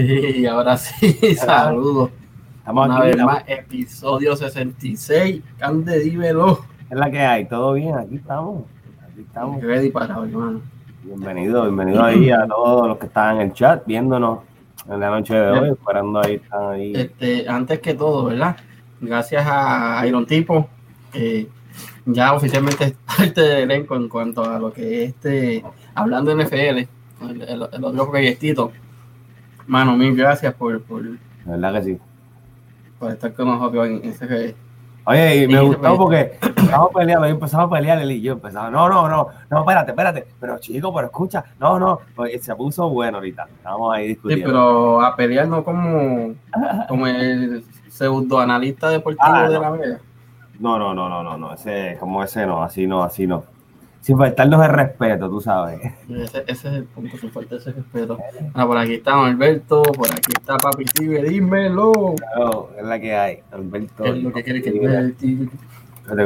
Y ahora sí, saludos. Estamos Una aquí. vez más, episodio 66. Cande, dímelo. Es la que hay. ¿Todo bien? Aquí estamos. Aquí estamos. Ready para hoy, hermano. Bienvenido, bienvenido ahí a todos los que están en el chat viéndonos en la noche de hoy. Esperando ahí, están ahí. Este, antes que todo, ¿verdad? Gracias a Iron Tipo, que ya oficialmente es parte del elenco en cuanto a lo que es este, hablando de NFL, el, el- el otro proyectito. Mano, mil gracias por, por, De verdad que sí. por estar con nosotros en ese Oye, y me Sí, gustó porque empezamos peleando, y empezamos a pelear y yo empezaba, no, no, no, no, espérate, espérate, pero chico, pero escucha, no, no, pues se puso bueno ahorita, estábamos ahí Sí, discutiendo. pero a pelear no como, como el pseudoanalista deportivo Ah, de no. la Vega. No, no, no, no, no, no, ese, como ese no, así no, así no. Sin faltarnos el respeto, tú sabes. Ese, ese es el punto, sin falta ese respeto. Ah, por aquí está Alberto, por aquí está Papi Tigre, dímelo. Claro, es la que hay, Alberto. ¿Qué es lo que quiere que Mira, el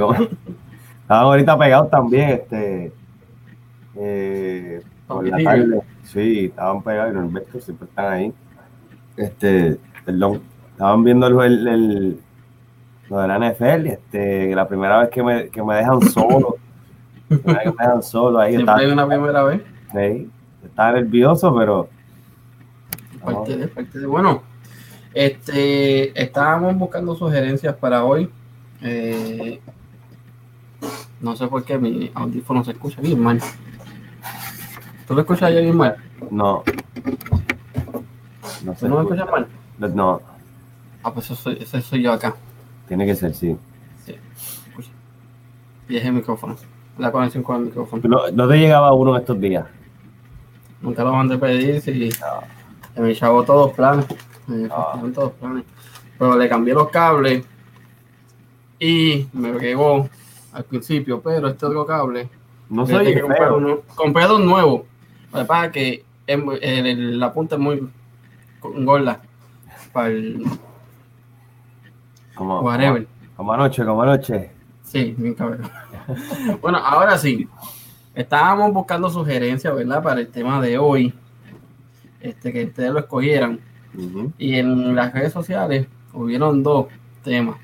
cómo- Estaban ahorita pegados también, este, eh, por la tarde. Sí, estaban pegados y Norberto siempre están ahí. Este, perdón, estaban viendo el, el, el- lo de la NFL, este, la primera vez que me, que me dejan solo, que me dejan solo ahí, Siempre estaba, hay una primera vez. sí, estaba nervioso, pero Parte de, parte de. Bueno, este, estábamos buscando sugerencias para hoy. Eh, no sé por qué mi audífono se escucha bien mal. ¿Tú lo escuchas ya bien mal? no. No sé. ¿Tú no lo escuchas mal? No, Ah, pues eso soy, ese soy yo acá. tiene que ser, sí. Sí, escucha. El micrófono. La conexión con el micrófono. No, no te llegaba uno estos días. Nunca lo mandé a pedir, si se me echaba todos los planes. Me Ah. fastidiaron todos los planes. Pero le cambié los cables y me llegó al principio, pero este otro cable, No que uno- compré dos nuevos. Lo que pasa es que el- el- la punta es muy gorda para el Como, whatever. como anoche, como anoche. Sí, bien cabrón. bueno, ahora sí. Estábamos buscando sugerencias, ¿verdad? Para el tema de hoy. Este, que ustedes lo escogieran. Y en las redes sociales hubieron dos temas.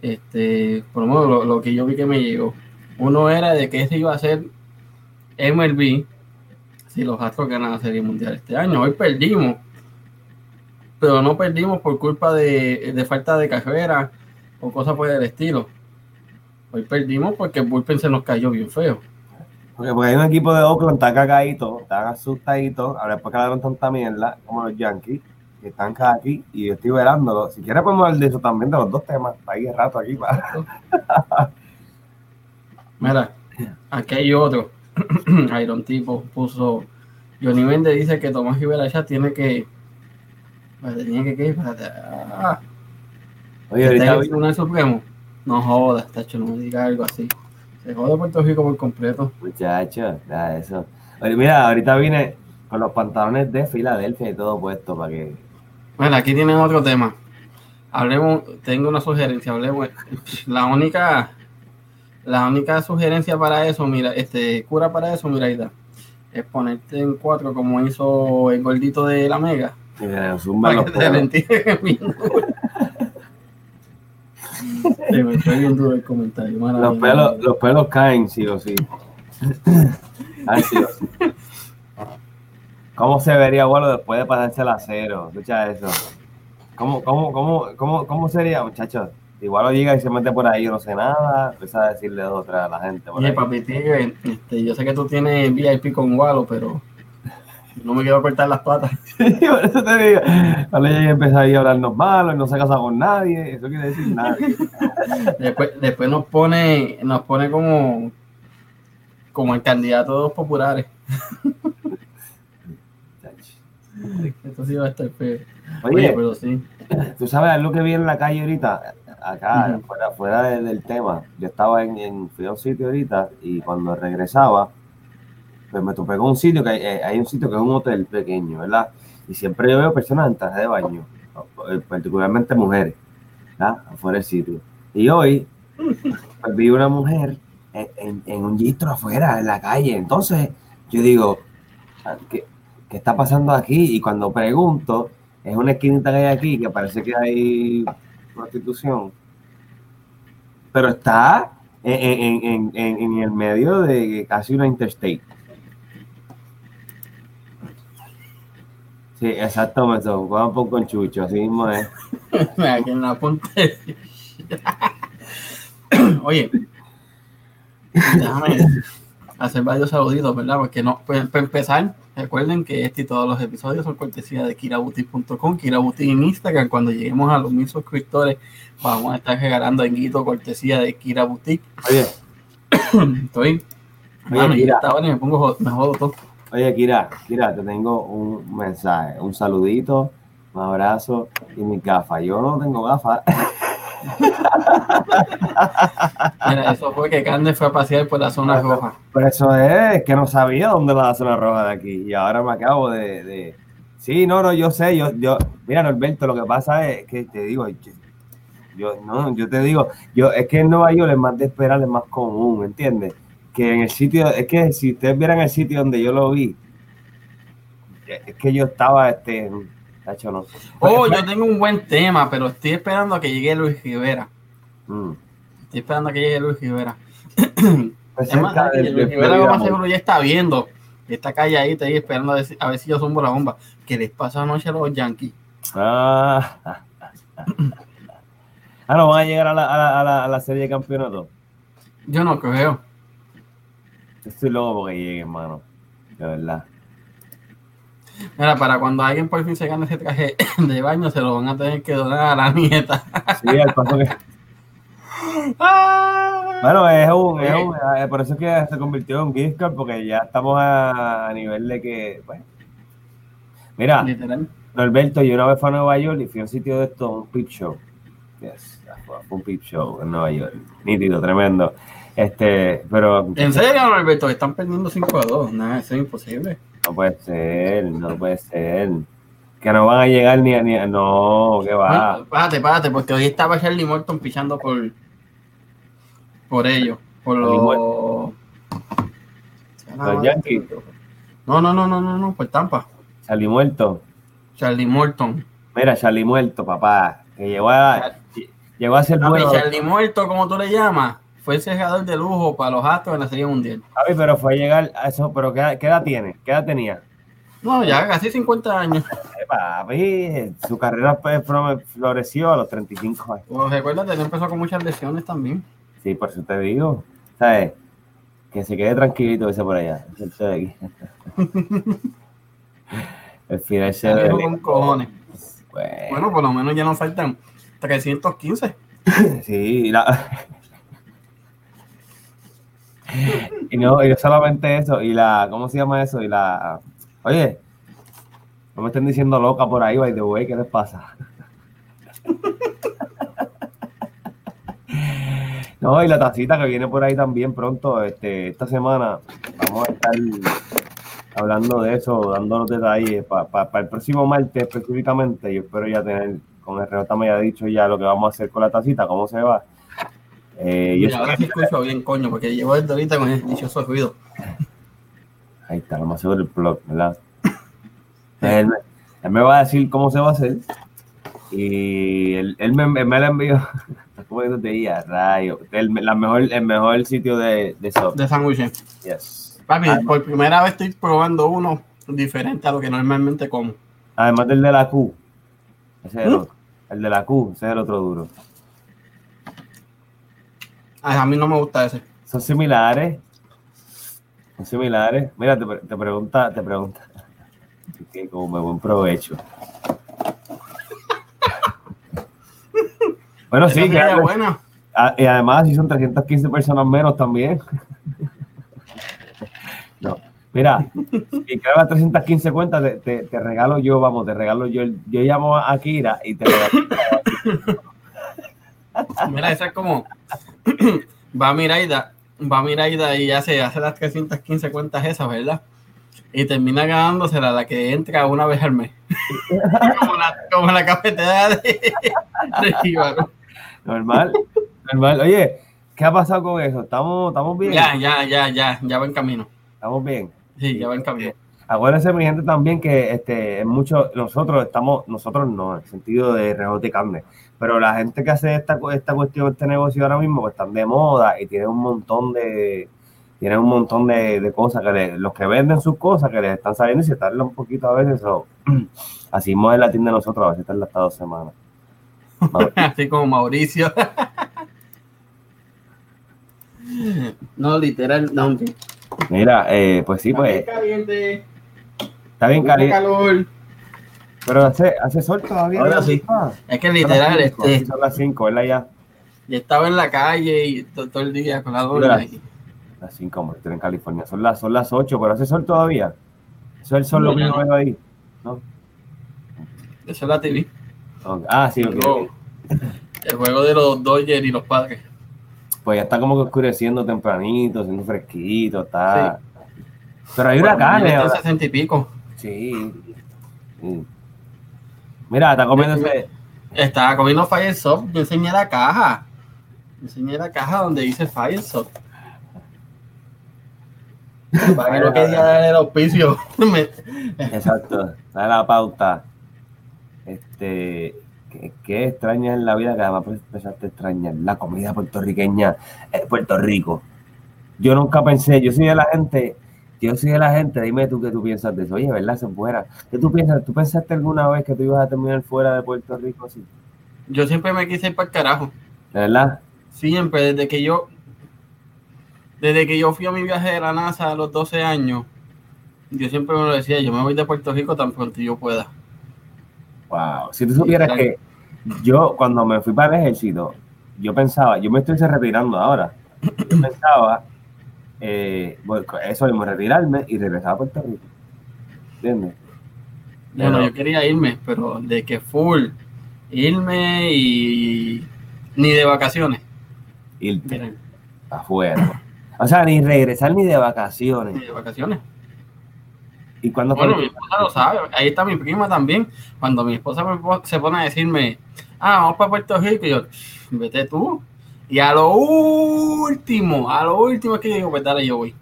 Este, por lo menos lo, lo que yo vi que me llegó. Uno era de que ese iba a ser MLB si los Astros ganan la Serie Mundial este año. Hoy perdimos. Pero no perdimos por culpa de, de falta de carrera o cosas por el estilo. Hoy perdimos porque el bullpen se nos cayó bien feo. Porque, porque hay un equipo de Oakland tan cagadito, tan asustadito, ahora después quedaron tanta mierda, como los Yankees, que están cada aquí, y yo estoy velándolo. Si quieres podemos hablar de eso también, de los dos temas, para ir rato aquí. Para... Mira, aquí hay otro. Iron Tipo puso. Johnny Méndez dice que Tomás Rivera ya tiene que. Tiene que? Espérate, ah, Oye, ¿está ahorita vi- Tribunal Supremo. No jodas, tacho, no me diga algo así. Se jode Puerto Rico por completo. muchacho, nada de eso. Oye, mira, ahorita vine con los pantalones de Filadelfia y todo puesto para que. Bueno, aquí tienen otro tema. Hablemos, tengo una sugerencia, hablemos. La única, la única sugerencia para eso, mira, este, cura para eso, mira, Ida, es ponerte en cuatro como hizo el gordito de la mega. me zumban Para los que te pelos. lentiguen bien duro. Sí, me fue bien duro el comentario. Los pelos, los pelos caen, sí o sí. Ay, sí o sí. ¿Cómo se vería, bueno, después de pasarse el acero? Escucha eso. ¿Cómo, cómo, cómo, cómo, cómo sería, muchachos? Igual lo llega y se mete por ahí, yo no sé nada, empieza a decirle dos o tres a la gente. Por Oye, ahí. este, yo sé que tú tienes VIP con Walo, pero no me quiero cortar las patas. por eso te digo. Cuando ella empieza ahí a hablarnos malo, y no se casa con nadie, eso quiere decir nada. Después, después nos pone, nos pone como, como el candidato de los populares. Esto sí va a estar feo. Oye, Oye, pero sí. Tú sabes algo que vi en la calle ahorita, acá, fuera, fuera de- del tema. Yo estaba en, en- fui a un sitio ahorita y cuando regresaba, pues me topé con un sitio que hay, eh, hay un sitio que es un hotel pequeño, ¿verdad? Y siempre yo veo personas en traje de baño, eh, particularmente mujeres, ¿verdad? Afuera del sitio. Y hoy pues, vi una mujer en, un gistro afuera, en la calle. Entonces, yo digo, ah, ¿qué, ¿qué está pasando aquí? Y cuando pregunto, es una esquinita que hay aquí que parece que hay prostitución, pero está en el medio de casi una interstate. Sí, exacto, me tocó un con Chucho, así mismo es. Aquí en la punta. Oye, déjame hacer varios saluditos, ¿verdad? Porque no, pues, para empezar, recuerden que este y todos los episodios son cortesía de kirabuti.com, kirabuti en Instagram. Cuando lleguemos a los mil suscriptores, vamos a estar regalando en guito cortesía de Kirabuti. Oye, Estoy. Oye, Mano, y Kira. esta hora me pongo, me jodo todo. Oye, Kira, Kira, te tengo un mensaje, un saludito, un abrazo y mis gafas. Yo no tengo gafas. Mira, eso fue que Carne fue a pasear por la zona roja. Pero eso es que no sabía dónde la zona roja de aquí. Y ahora me acabo de. de- Sí, no, no, yo sé. Yo, yo, mira, Norberto, lo que pasa es que te digo, yo, yo- no, yo te digo, yo, es que en Nueva York es más de esperar, es más común, ¿entiendes? Que en el sitio, es que si ustedes vieran el sitio donde yo lo vi, es que yo estaba, este, no. Oh, yo tengo un buen tema, pero estoy esperando a que llegue Luis Rivera. Mm. Estoy esperando a que llegue Luis Rivera. Pues Es más, del- Luis Rivera lo más seguro ya está viendo. Está calladita ahí esperando a ver si, a ver si yo zumbo la bomba. ¿Qué les pasa anoche a los Yankees? Ah, ah, no van a llegar a la, a la, a la, a la serie de campeonato. Yo no creo. Estoy loco porque lleguen, hermano. De verdad. Mira, para cuando alguien por fin se gane ese traje de baño, se lo van a tener que donar a la nieta. Sí, al paso que. Bueno, es un, es un- eh, por eso es que se convirtió en un gift card, porque ya estamos a, a nivel de que, pues. Mira, Literal. Norberto, yo una vez fui a Nueva York y fui a un sitio de esto, un peep show. Yes, fue un peep show en Nueva York. Nítido, tremendo. Este, pero ¿En serio, Alberto? Están perdiendo 5 a 2. Nada, eso es imposible. no puede ser, no puede ser. Que no van a llegar ni a, ni a- no, que va. Bueno, párate, párate, porque hoy estaba Charlie Morton pichando por por ellos, por los Los Yankees. No, no, no, no, no, no, por Tampa. Salí muerto. Charlie Morton. Mira, Charlie muerto, papá. Que llegó a, llegó a ser bueno. Charlie Morton, como tú le llamas, fue el cerrador de lujo para los Astros en la Serie Mundial. Pero fue a llegar a eso, pero ¿qué, qué edad tiene? ¿Qué edad tenía? No, ya casi 50 años. Eh, papi, su carrera pues, flo- floreció a los 35 años. Pues recuérdate, él empezó con muchas lesiones también. Sí, por eso te digo. ¿Sabes? Que se quede tranquilito ese por allá. Ese estoy aquí. El final se ve. con cojones. Bueno, Bueno, por lo menos ya nos faltan 315. sí, la- y, no, y no solamente eso, y la, ¿cómo se llama eso? Y la, oye, no me estén diciendo loca por ahí, by the way, ¿qué les pasa? No, y la tacita que viene por ahí también pronto, este, esta semana, vamos a estar hablando de eso, dando los detalles para el próximo martes específicamente. Yo espero ya tener, con el Renata me haya dicho ya lo que vamos a hacer con la tacita, cómo se va. Eh, eso- ahora sí escucho bien, coño, porque llevo desde ahorita con el dichoso ruido. ahí está, lo más seguro el blog, ¿verdad? Él, me- él me va a decir cómo se va a hacer. Y él, él me, me la envió. ¿Cómo que te? Rayo. El, la mejor, el mejor sitio de, de soft. De sándwiches. Yes. Papi, por primera vez estoy probando uno diferente a lo que normalmente como. Además del de la Q. Ese es el ¿Mm? otro. El de la Q, ese es el otro duro. A mí no me gusta ese. Son similares. Son similares. Mira, te, te pregunta, te pregunta. Que como me buen provecho. bueno, Esa sí, que, buena. ah, y además si son 315 personas menos también. no. Mira, si cada 315 cuentas, te, te- te regalo yo, vamos, te regalo yo. Yo llamo a Kira y te regalo. Mira, esa es como. Va Miraida, va Miraida y hace, hace las 315 cuentas esas, ¿verdad? Y termina ganándosela la que entra una vez al mes. como, la, como la cafetera de, de Jíbaro. Normal, normal. Oye, ¿qué ha pasado con eso? ¿Estamos, estamos bien? Ya, ya, ya, ya, ya va en camino. Estamos bien. Sí, ya va en camino. Acuérdense, mi gente, también que este, mucho, nosotros estamos, nosotros no, en el sentido de rebote y carne, pero la gente que hace esta, esta cuestión, este negocio ahora mismo, pues están de moda y tienen un montón de, tienen un montón de, cosas que los que venden sus cosas que les están saliendo y se tardan un poquito a veces. o así es la tienda de nosotros, a veces tarda hasta dos semanas. Así como Mauricio. no, literal, no. Mira, eh, pues sí, pues. Caliente. Está bien caliente. calor. Pero hace, hace sol todavía. Ahora sí. Es que literal, son este. Son las 5, ¿verdad? Ya. Y estaba en la calle y todo, el día con la doble. Las 5, como estoy en California. Son las, son las 8, pero hace sol todavía. Eso es el sol lo que no veo ahí. ¿no? Eso es la TV. Ah, sí, ok. El juego de los Dodgers y los padres. Pues ya está como que oscureciendo tempranito, siendo fresquito, está. Pero hay una carne. 60 y pico. Sí. Mira, está comiendo ese. Estaba comiendo Fire Soft. Yo enseñé la caja. enseñé la caja donde dice Fire Soft. Para que no quería dar el auspicio. Exacto. Dale la pauta. Este. ¿Qué, extraña en la vida que además empezaste a extrañar? La comida puertorriqueña Puerto Rico. Yo nunca pensé, yo soy de la gente, yo soy de la gente, dime tú qué tú piensas de eso. Oye, ¿verdad? Se fuera. ¿Qué tú piensas? ¿Tú pensaste alguna vez que tú ibas a terminar fuera de Puerto Rico así? Yo siempre me quise ir para el carajo. ¿De verdad? Siempre, desde que yo, desde que yo fui a mi viaje de la NASA a los 12 años, yo siempre me lo decía, yo me voy de Puerto Rico tan pronto yo pueda. Wow. Si tú supieras que yo cuando me fui para el ejército, yo pensaba, yo me estoy retirando ahora. Yo pensaba, eh, eso mismo, retirarme y regresar a Puerto Rico. ¿Entiendes? Bueno, yo quería irme, pero de que full, irme y ni de vacaciones. Irte afuera. O sea, ni regresar ni de vacaciones. Ni de vacaciones. ¿Y cuando bueno, mi esposa lo sabe. Ahí está mi prima también. Cuando mi esposa se pone a decirme, ah, vamos para Puerto Rico, y yo, vete tú. Y a lo último, a lo último es que digo, pues dale, yo voy.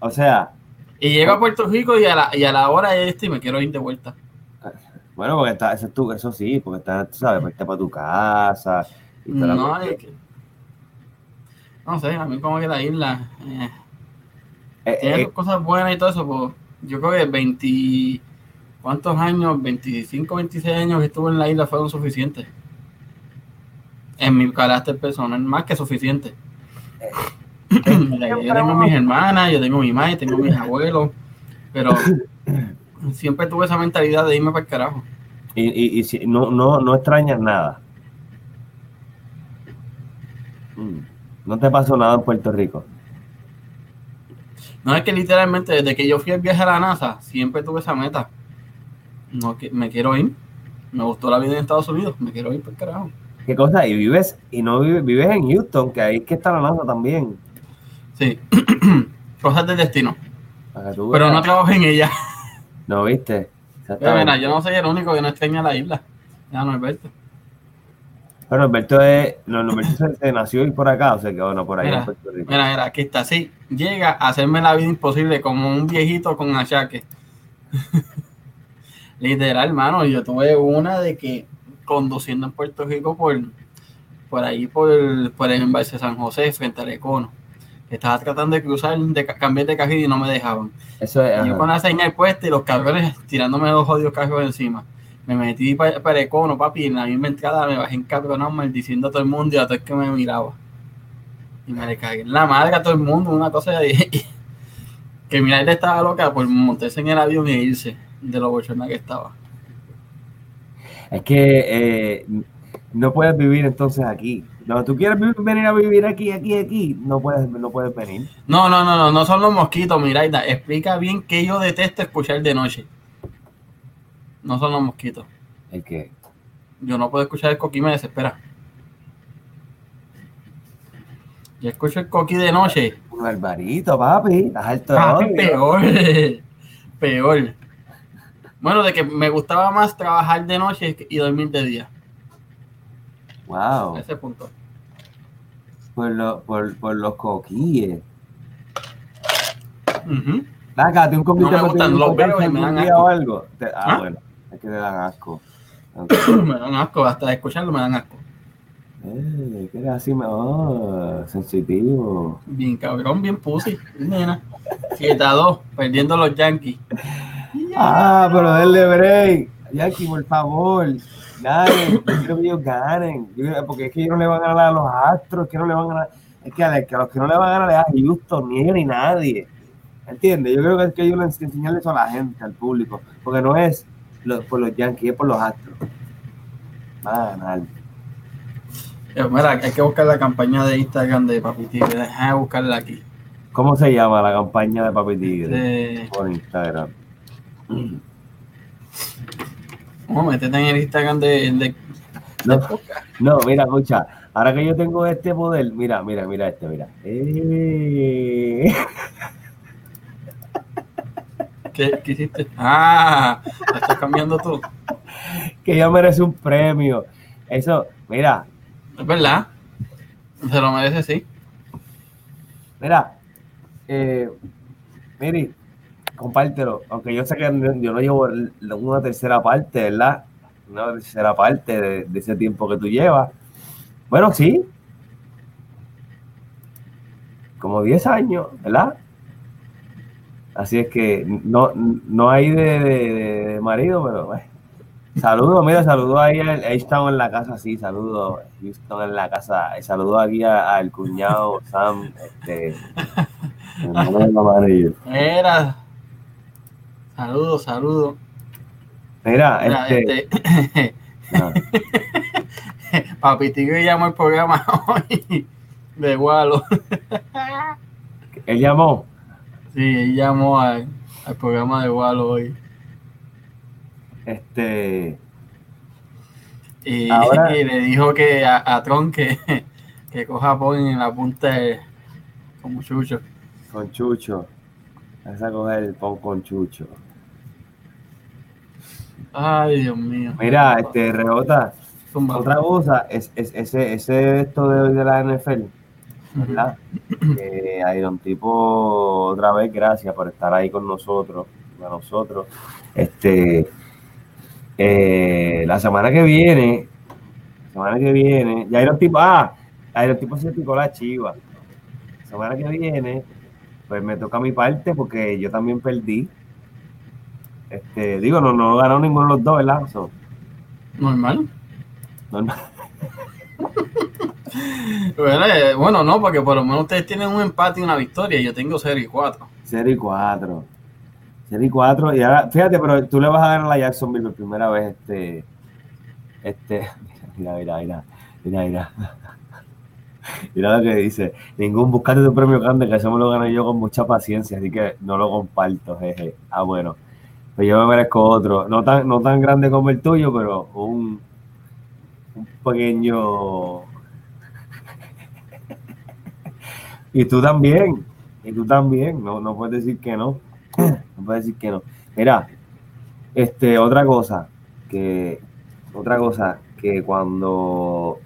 O sea. Y llego a Puerto Rico y a la, y a la hora de este me quiero ir de vuelta. Bueno, porque está, eso, tú, eso sí, porque está, tú sabes, irte para tu casa. no, es que, no sé, a mí como que la isla eh, eh, tiene eh, cosas buenas y todo eso, pues yo creo que 20, ¿cuántos años? 25, 26 años que estuve en la isla fueron suficientes. En mi carácter personal, más que suficiente. yo tengo mis hermanas, yo tengo mi madre, tengo mis abuelos, pero siempre tuve esa mentalidad de irme para el carajo. Y, y, si no, no, no extrañas nada. Mm. No te pasó nada en Puerto Rico. No es que literalmente desde que yo fui al viaje a la NASA, siempre tuve esa meta. No, que me quiero ir. Me gustó la vida en Estados Unidos, me quiero ir por carajo. ¿Qué cosa? Y vives, y no vives, vives en Houston, que ahí es que está la NASA también. Sí. Cosas del destino. Pero no trabajo en ella. No, viste. Mira, yo no soy el único que no extraña la isla. Ya no, Alberto. Bueno, Alberto es. No, Alberto se, nació y por acá, o sea que bueno, por ahí mira, Mira, mira, aquí está, sí. Llega a hacerme la vida imposible como un viejito con achaque. Literal, hermano, yo tuve una de que conduciendo en Puerto Rico por, por ahí, por, por el embalse San José, frente al Econo. Estaba tratando de cruzar, de cambiar de carril y no me dejaban. Eso es, yo con la señal puesta y los cabrones tirándome los odios carros encima me metí para, para el cono, papi, y en la misma entrada me bajé en encabronado maldiciendo a todo el mundo y a todo el que me miraba. Y me le cagué en la madre a todo el mundo, una cosa de... que mira, él estaba loca por montarse en el avión e irse de lo bochorna que estaba. Es que eh, no puedes vivir entonces aquí. No, tú quieres venir a vivir aquí, aquí, aquí, no puedes, no puedes venir. No, no, no, no, no son los mosquitos, Miraida. Explica bien que yo detesto escuchar de noche. No son los mosquitos. ¿El qué? Yo no puedo escuchar el coquí, me desespera. Yo escucho el coquí de noche. Un barbarito, papi. alto papi, peor. peor. Bueno, de que me gustaba más trabajar de noche y dormir de día. Wow. ese punto. Por, lo, por, por los coquíes. Acá, un no me gustan, los veo y me dan asco. O algo. Ah, ¿Ah? bueno, es que te dan asco. me dan asco, hasta escucharlo me dan asco. Eh, que era así, oh, sensitivo. Bien cabrón, bien pussy, nena. 7 a 2, perdiendo los Yankees. Ah, pero denle break. Yankee, por favor. Ganen. Yo quiero que ellos ganen. Yo- Porque es que ellos no le van a ganar a los Astros, que no le van a ganar. Es que a, que a los que no le van a ganar es a Houston, ni ellos ni nadie. ¿Entiendes? Yo creo que es que ellos ens- enseñarle eso a la gente, al público. Porque no es lo- por los Yankees, es por los Astros. Van a ganar. Mira, hay que buscar la campaña de Instagram de Papi Tigre. Déjame buscarla aquí. ¿Cómo se llama la campaña de Papi Tigre? De- Por Instagram. Vamos meterte en el Instagram de, de, No, no, mira, escucha. Ahora que yo tengo este poder, mira, mira, mira este, mira. Eh. ¿Qué, qué hiciste? Ah, la estás cambiando tú. que ella merece un premio. Eso, mira, Es verdad. Se lo merece, sí. mira, eh, Miri, compártelo. Aunque yo sé que yo no llevo el- una tercera parte, ¿verdad? Una tercera parte de, ese tiempo que tú llevas. Bueno, sí. Como 10 años, ¿verdad? Así es que no, no hay de, marido, pero bueno. Saludos, mira, saludos ahí al H-Town en la casa, sí, saludos, Houston en la casa, saludos aquí a- al cuñado Sam, este, manager. Mira. Saludos, saludos. Mira, Mira, este, este, Papi Tigre llamó el programa hoy de Gualo. él llamó, Sí, él llamó al, al programa de Gualo hoy. este, Y, Ahora- y le dijo que a, a Tron que, que coja Pon en la punta de- como chucho. con Chucho, vas a coger el pon con Chucho. Ay, Dios mío. Mira, este, Rebota, Zumba. otra cosa, es, es, ese, ese esto de hoy de la NFL, ¿verdad? Iron Tipo, otra vez, gracias por estar ahí con nosotros, a nosotros. Este, eh, la semana que viene, la semana que viene, ya Iron Tipo, ah, Iron Tipo se picó la chiva. La semana que viene, pues me toca mi parte porque yo también perdí. Este, digo, no, no ganó ninguno de los dos, ¿verdad? So, Normal. normal. Bueno, eh, bueno, no, porque por lo menos ustedes tienen un empate y una victoria. Yo tengo 0 y 4. 0 y 4. 0 y 4. Y ahora, fíjate, pero tú le vas a ganar a la Jacksonville por primera vez. Este. Este. Mira, mira, mira. Mira, mira. Mira lo que dice. Ningún buscate tu premio grande, que eso me lo gano yo con mucha paciencia, así que no lo comparto, jeje. Ah, bueno. Pues yo me merezco otro. No tan, no tan grande como el tuyo, pero un, pequeño. Y tú también. Y tú también. No, no puedes decir que no. No puedes decir que no. Mira, este, otra cosa, que, otra cosa, que cuando,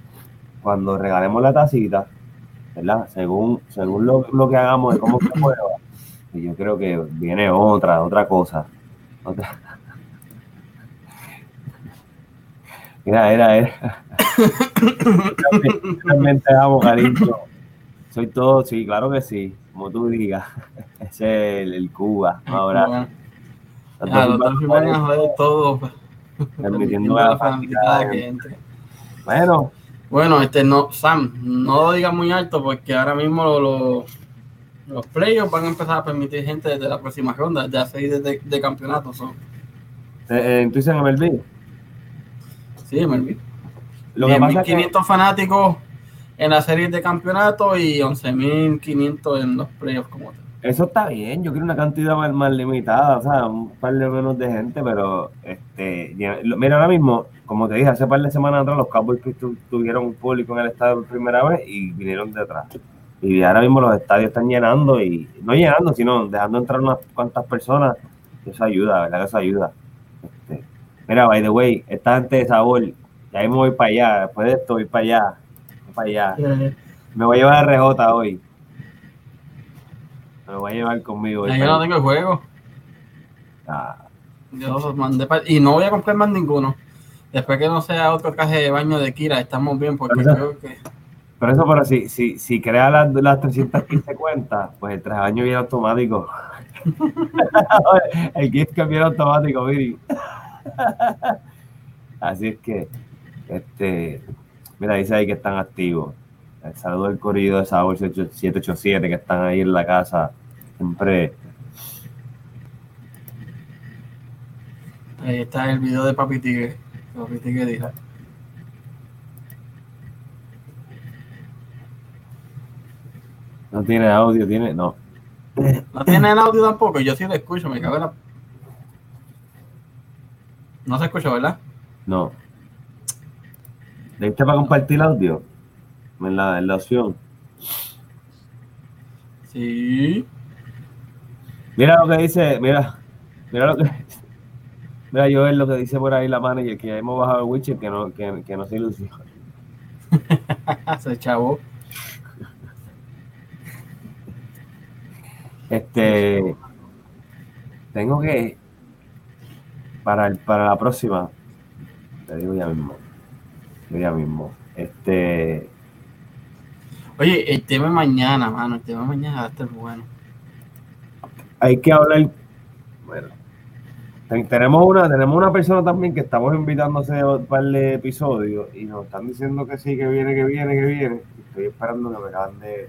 cuando regalemos la tacita, ¿verdad? Según, según lo, lo que hagamos de cómo se mueva, y yo creo que viene otra, otra cosa. Otra. Mira, era, era. Realmente amo, cariño. Soy todo, sí, claro que sí, como tú digas. Ese es el, el Cuba. Ahora, van a joder todo. pues. Permitiendo a la fanaticada fanaticada. que entre. Bueno, Bueno, este no, Sam, no lo digas muy alto porque ahora mismo lo- lo- los playoffs van a empezar a permitir gente desde la próxima ronda, ya seis de, de campeonato. son. eh, tú dices MLB. Sí, Melvin. Lo que pasa es que 10.500 fanáticos en la serie de campeonato y 11.500 en los playoffs como tal. eso está bien. Yo quiero una cantidad más, más limitada, o sea, un par de menos de gente, pero este, mira, ahora mismo, como te dije, hace par de semanas atrás, los Cowboys tuvieron un público en el estadio por primera vez y vinieron detrás. Y ahora mismo los estadios están llenando y no llenando, sino dejando entrar unas cuantas personas. Eso ayuda, ¿verdad? Que eso ayuda. Este, mira, by the way, esta gente de sabor, ya ahí me voy para allá, después de esto voy para allá, voy para allá. Me voy a llevar a RJ hoy. Me lo voy a llevar conmigo. Ya yo no tengo el juego. Ah, Yo los mandé pa- y no voy a comprar más ninguno. Después que no sea otro traje de baño de Kira, estamos bien porque creo que. Pero eso, pero si, si, si crea las, las 315 cuentas, pues el de baño viene automático. el gift que viene automático, Viri. Así es que, este, mira, dice ahí que están activos. El saludo del corrido de Sabor 787 que están ahí en la casa, siempre. Ahí está el video de Papi Tigre. Papi Tigre dijo. No tiene audio, tiene, no. No tiene el audio tampoco, yo sí lo escucho, me cago en la. No se escucha, ¿verdad? No. ¿Le diste para compartir audio? En la, en la opción. Sí. Mira lo que dice, mira, mira lo que mira yo ver lo que dice por ahí la manager que ya hemos bajado el Witcher que no, que, que no se ilusiona. se chavo. Este tengo que para el- para la próxima, te digo ya mismo. Ya mismo. Este Oye, el tema de mañana, mano, el tema de mañana va a estar bueno. hay que hablar. Bueno, ten- tenemos una, tenemos una persona también que estamos invitando a hacer un par de episodios y nos están diciendo que sí, que viene, que viene, que viene. Estoy esperando que me acaban de,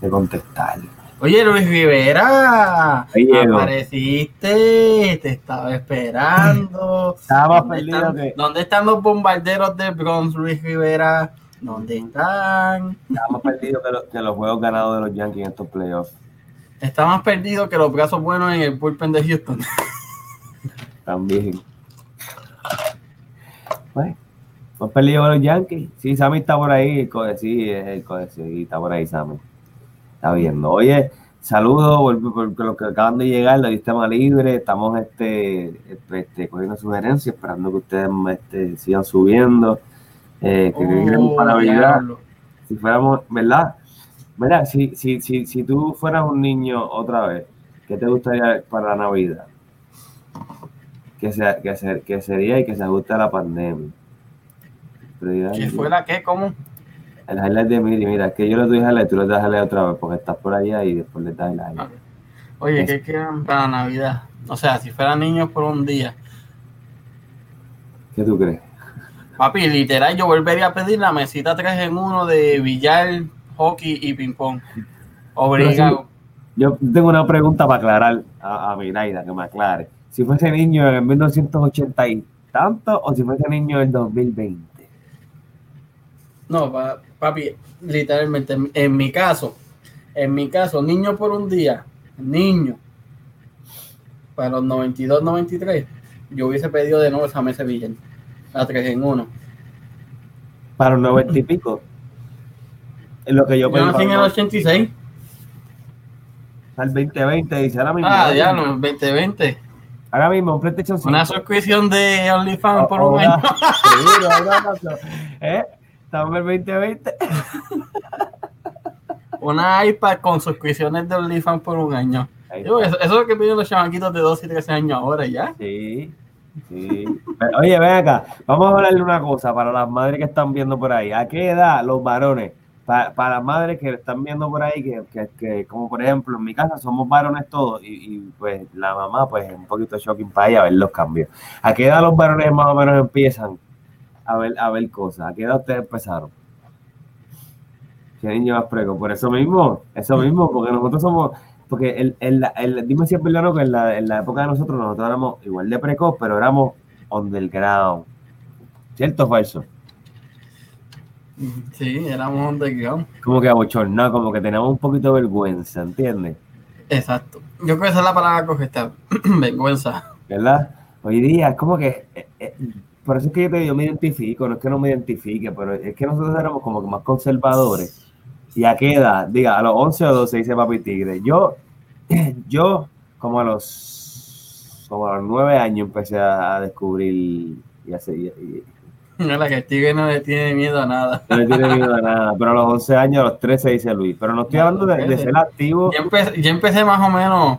de contestar. Oye, Luis Rivera, apareciste, te estaba esperando. Estaba más ¿Dónde están, que. ¿Dónde están los bombarderos de Bronx, Luis Rivera? ¿Dónde están? Estaba más perdido que, lo- que los juegos ganados de los Yankees en estos playoffs. Está más perdido que los brazos buenos en el bullpen de Houston. También. Bueno, más perdido que los Yankees. Sí, Sammy está por ahí. El code, sí, es el code, sí, está por ahí, Sammy. Está viendo. Oye, saludos por, los que acaban de llegar, la sistema libre. Estamos este, este, cogiendo sugerencias, esperando que ustedes este, sigan subiendo. Eh, que vienen para Oh, Navidad. Si fuéramos, ¿verdad? Mira, si, si, si, si tú fueras un niño otra vez, ¿qué te gustaría para la Navidad? Que, sea, que, se- que sería y que se ajuste a la pandemia. ¿Qué fue la qué? ¿Cómo? El highlight de Miri, mira, es que yo le doy highlight, tú le das highlight otra vez porque estás por allá y después le das el highlight. Oye, Es- ¿qué quedan para Navidad? O sea, si fueran niños por un día. ¿Qué tú crees? Papi, literal, yo volvería a pedir la mesita 3 en 1 de billar, hockey y ping-pong. Obligado. Yo tengo una pregunta para aclarar a, a Miraida, que me aclare. Si fuese niño en el 1980 y tanto o si fuese niño en el 2020. No, pa- papi, literalmente, en, en mi caso, en mi caso, niño por un día, niño, para los 92, 93, yo hubiese pedido de nuevo esa mesa de billar, la 3 en 1. Para los 90 y pico. Es lo que yo Yo nací en el pensaba. 86. Al 2020, dice ahora mismo. Ah, ya, no, 2020. Ahora mismo, un PlayStation 5. Una suscripción de OnlyFans por un año. Seguro. ¿Eh? Estamos en el 2020. Una iPad con suscripciones de OnlyFans por un año. Eso, eso es lo que piden los chamaquitos de 12 y 13 años ahora ya. Sí, sí. Pero, Oye, ven acá. Vamos a hablarle una cosa para las madres que están viendo por ahí. ¿A qué edad los varones? Pa- para las madres que están viendo por ahí, que, que- que, como por ejemplo en mi casa somos varones todos y, y, pues la mamá pues es un poquito shocking para ella ver los cambios. ¿A qué edad los varones más o menos empiezan a ver, a ver cosas? ¿A qué edad ustedes empezaron? ¿Qué niño más preco? Por eso mismo, eso mismo, porque nosotros somos, porque el, el, el- dime si es verdad que en la, en la época de nosotros, nosotros éramos igual de precoz, pero éramos underground. ¿Cierto o falso? Sí, éramos underground. Como que abochornado, como que teníamos un poquito de vergüenza, ¿entiendes? Exacto. Yo creo que esa es la palabra correcta. Vergüenza. ¿Verdad? Hoy día es como que, eh, eh, por eso es que yo te digo, me identifico, no es que no me identifique, pero es que nosotros éramos como que más conservadores. ¿Y a qué edad? Diga, a los 11 o 12 dice Papi Tigre. Yo, yo como a los como a los 9 años empecé a, descubrir y a, seguir- y- la que Steve no le tiene miedo a nada. No le tiene miedo a nada. Pero a los 11 años, a los 13 dice Luis. Pero no estoy hablando de, de ser activo. Yo empecé, yo empecé más o menos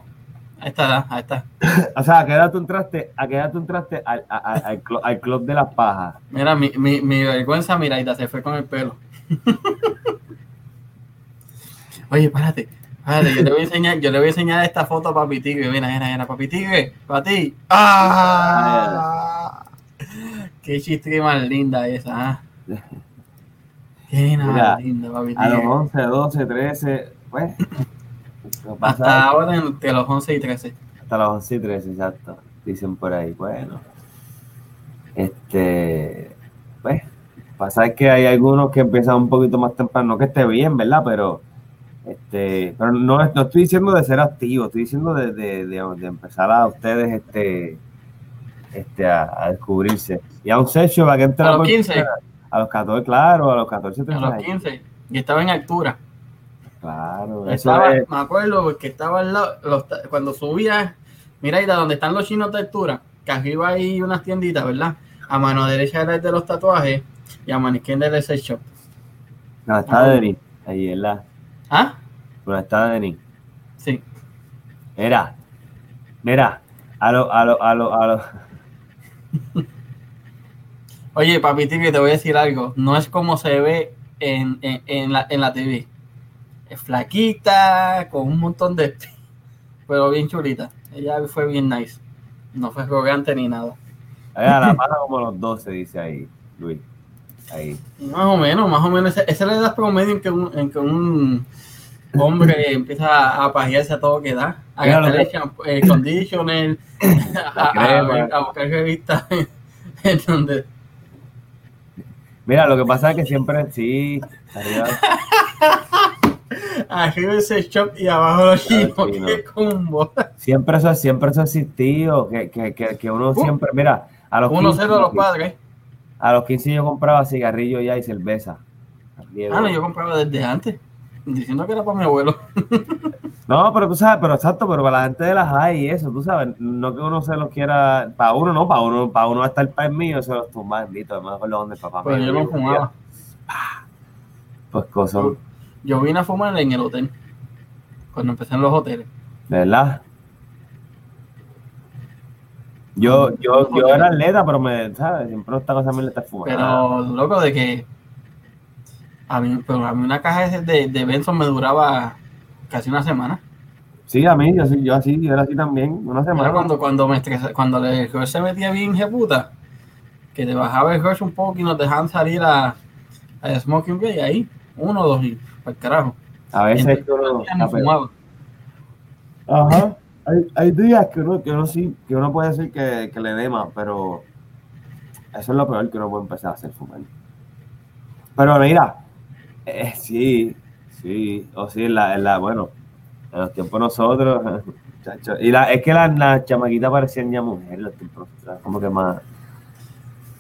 a esta edad, a esta. O sea, ¿a qué edad tú entraste, a qué edad tú entraste al, a- a- al, clo- al club de las pajas? Mira, mi, mi, mi vergüenza, miraita, se fue con el pelo. Oye, párate. Párate, yo le voy a enseñar, yo le voy a enseñar esta foto a Papi Tigre. Mira, mira, mira, Papi Tigre, para ti. ¡Ah! Qué chiste más linda esa, ¿ah? Qué nada Mira, linda, Papi A los Tigre. 11, 12, 13, pues. Hasta ahora entre los 11 y 13. Hasta los 11 y 13, exacto. Dicen por ahí. Bueno. Este. Pues. Pasa que hay algunos que empiezan un poquito más temprano, que esté bien, ¿verdad? Pero. Este, pero no, no estoy diciendo de ser activo, estoy diciendo de, de, de- de empezar a ustedes este, este, a, a descubrirse. Y a un sexo para que entre A los por- 15. A los 14, claro, a los 14, A 13 los años. 15. Y estaba en altura. Claro, Estaba, es. me acuerdo porque estaba al lado, los cuando subía, mira ahí de donde están los chinos de altura, que arriba hay unas tienditas, ¿verdad? A mano derecha era el de los tatuajes y a mano izquierda era el sex shop. No, está Denis. Ahí, ¿verdad? ¿Ah? Bueno, está Denis. Sí. Mira, mira, a lo, a lo, a lo, a lo. Oye, papi Tigre, te voy a decir algo. No es como se ve en, en, en la, en la TV. Flaquita, con un montón de... Pero bien chulita. Ella fue bien nice. No fue arrogante ni nada. Allá la paga como los 12, dice ahí, Luis. Ahí. Más o menos, más o menos. Esa es la edad promedio en que un, en que un hombre empieza a pajearse a todo que da. A gastar el, shampoo- el conditioner, a, a- crema. a buscar revistas en donde... Mira, lo que pasa es que siempre, sí, arriba, Arriba ese shop y abajo los chinos. chino. ¡Qué combo! siempre eso, siempre eso ha existido, que, que, que, que uno Uh. siempre, mira, a los, 1-0 15, de los padres. a los 15 yo compraba cigarrillo ya y cerveza. Ah, no, yo compraba desde antes. Diciendo que era para mi abuelo. No, pero tú sabes, pero exacto, pero para la gente de las hay y eso, tú sabes, no que uno se los quiera, para uno no, para uno, para uno hasta el país mío, se los tumba, bendito, me acuerdo donde el papá Pero mío yo no vivía. fumaba. Pues cosas, Yo vine a fumar en el hotel. Cuando empecé en los hoteles. ¿de verdad? Yo, yo, yo era atleta, pero me, ¿sabes? Siempre esta cosa me le está fumando. Pero, loco, de que. A mí, pero a mí una caja de, de Benson me duraba casi una semana. Sí, a mí, yo, sí, yo así, yo era así también, una Era semana. cuando, cuando me estresa- cuando el rush se metía bien puta que te bajaba el rush un poco y nos dejaban salir a, a Smoking Bay, ahí, uno o dos y para el carajo. A veces Entonces, que uno, ya no fumaba. Ajá. Hay, hay días que uno, que uno sí, que uno puede decir que, que le más, pero eso es lo peor que uno puede empezar a hacer fumar. Pero mira, eh, sí, sí, o sí, en la, en la, bueno, en los tiempos nosotros, muchachos, y la, es que las las chamaquitas parecían ya mujeres, los tiempos, nosotros, como que más,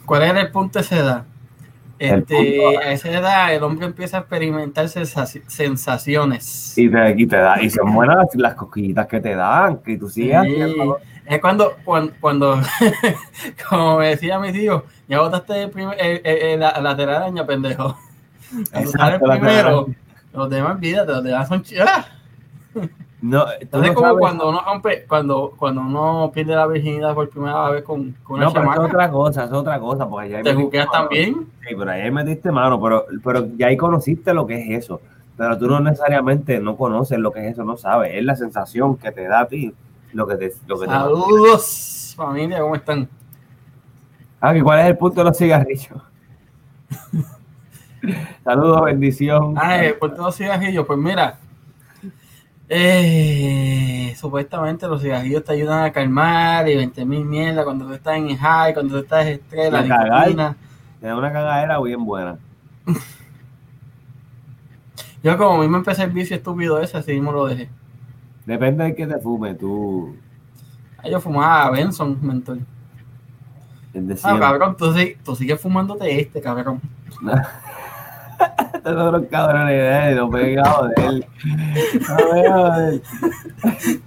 ¿Cuál era el punto de esa edad? El Este, a esa edad el hombre empieza a experimentar sensaci- sensaciones. y te, y te da, y son buenas las, cosquillitas que te dan, que tú sigas. Sí. Es cuando, cuando, cuando como me decía mi tío, ya botaste el primer- el- el- el- la, la telaraña, pendejo. Exacto, la primero, los demás, olvídate, los demás son ch- ¡Ah! No, tú Entonces, no como sabes- cuando uno rompe, cuando, cuando uno pierde la virginidad por primera vez con, con una no, pero es otra cosa, es otra cosa, porque ya te juqueas también. Sí, pero ahí metiste mano, pero, pero ya ahí conociste lo que es eso. Pero tú no necesariamente no conoces lo que es eso, no sabes. Es la sensación que te da a ti lo que te, lo que te Saludos, familia, ¿cómo están? Ah, ¿y ¿cuál es el punto de los cigarrillos? Saludos, bendición. Ay, por todos los cigarrillos, pues mira, eh, supuestamente los cigarrillos te ayudan a calmar y 20 mil mierda cuando tú estás en high, cuando tú estás estrés, la nicotina. Te da una cagadera bien buena. Yo como a mí me empecé el vicio estúpido ese, así mismo lo dejé. Depende de que te fume, tú. Ahí yo fumaba Benson, mentor. Ah, cabrón, tú, tú sigues fumándote este, cabrón. son los cabrones de él, no me joder. No me joder.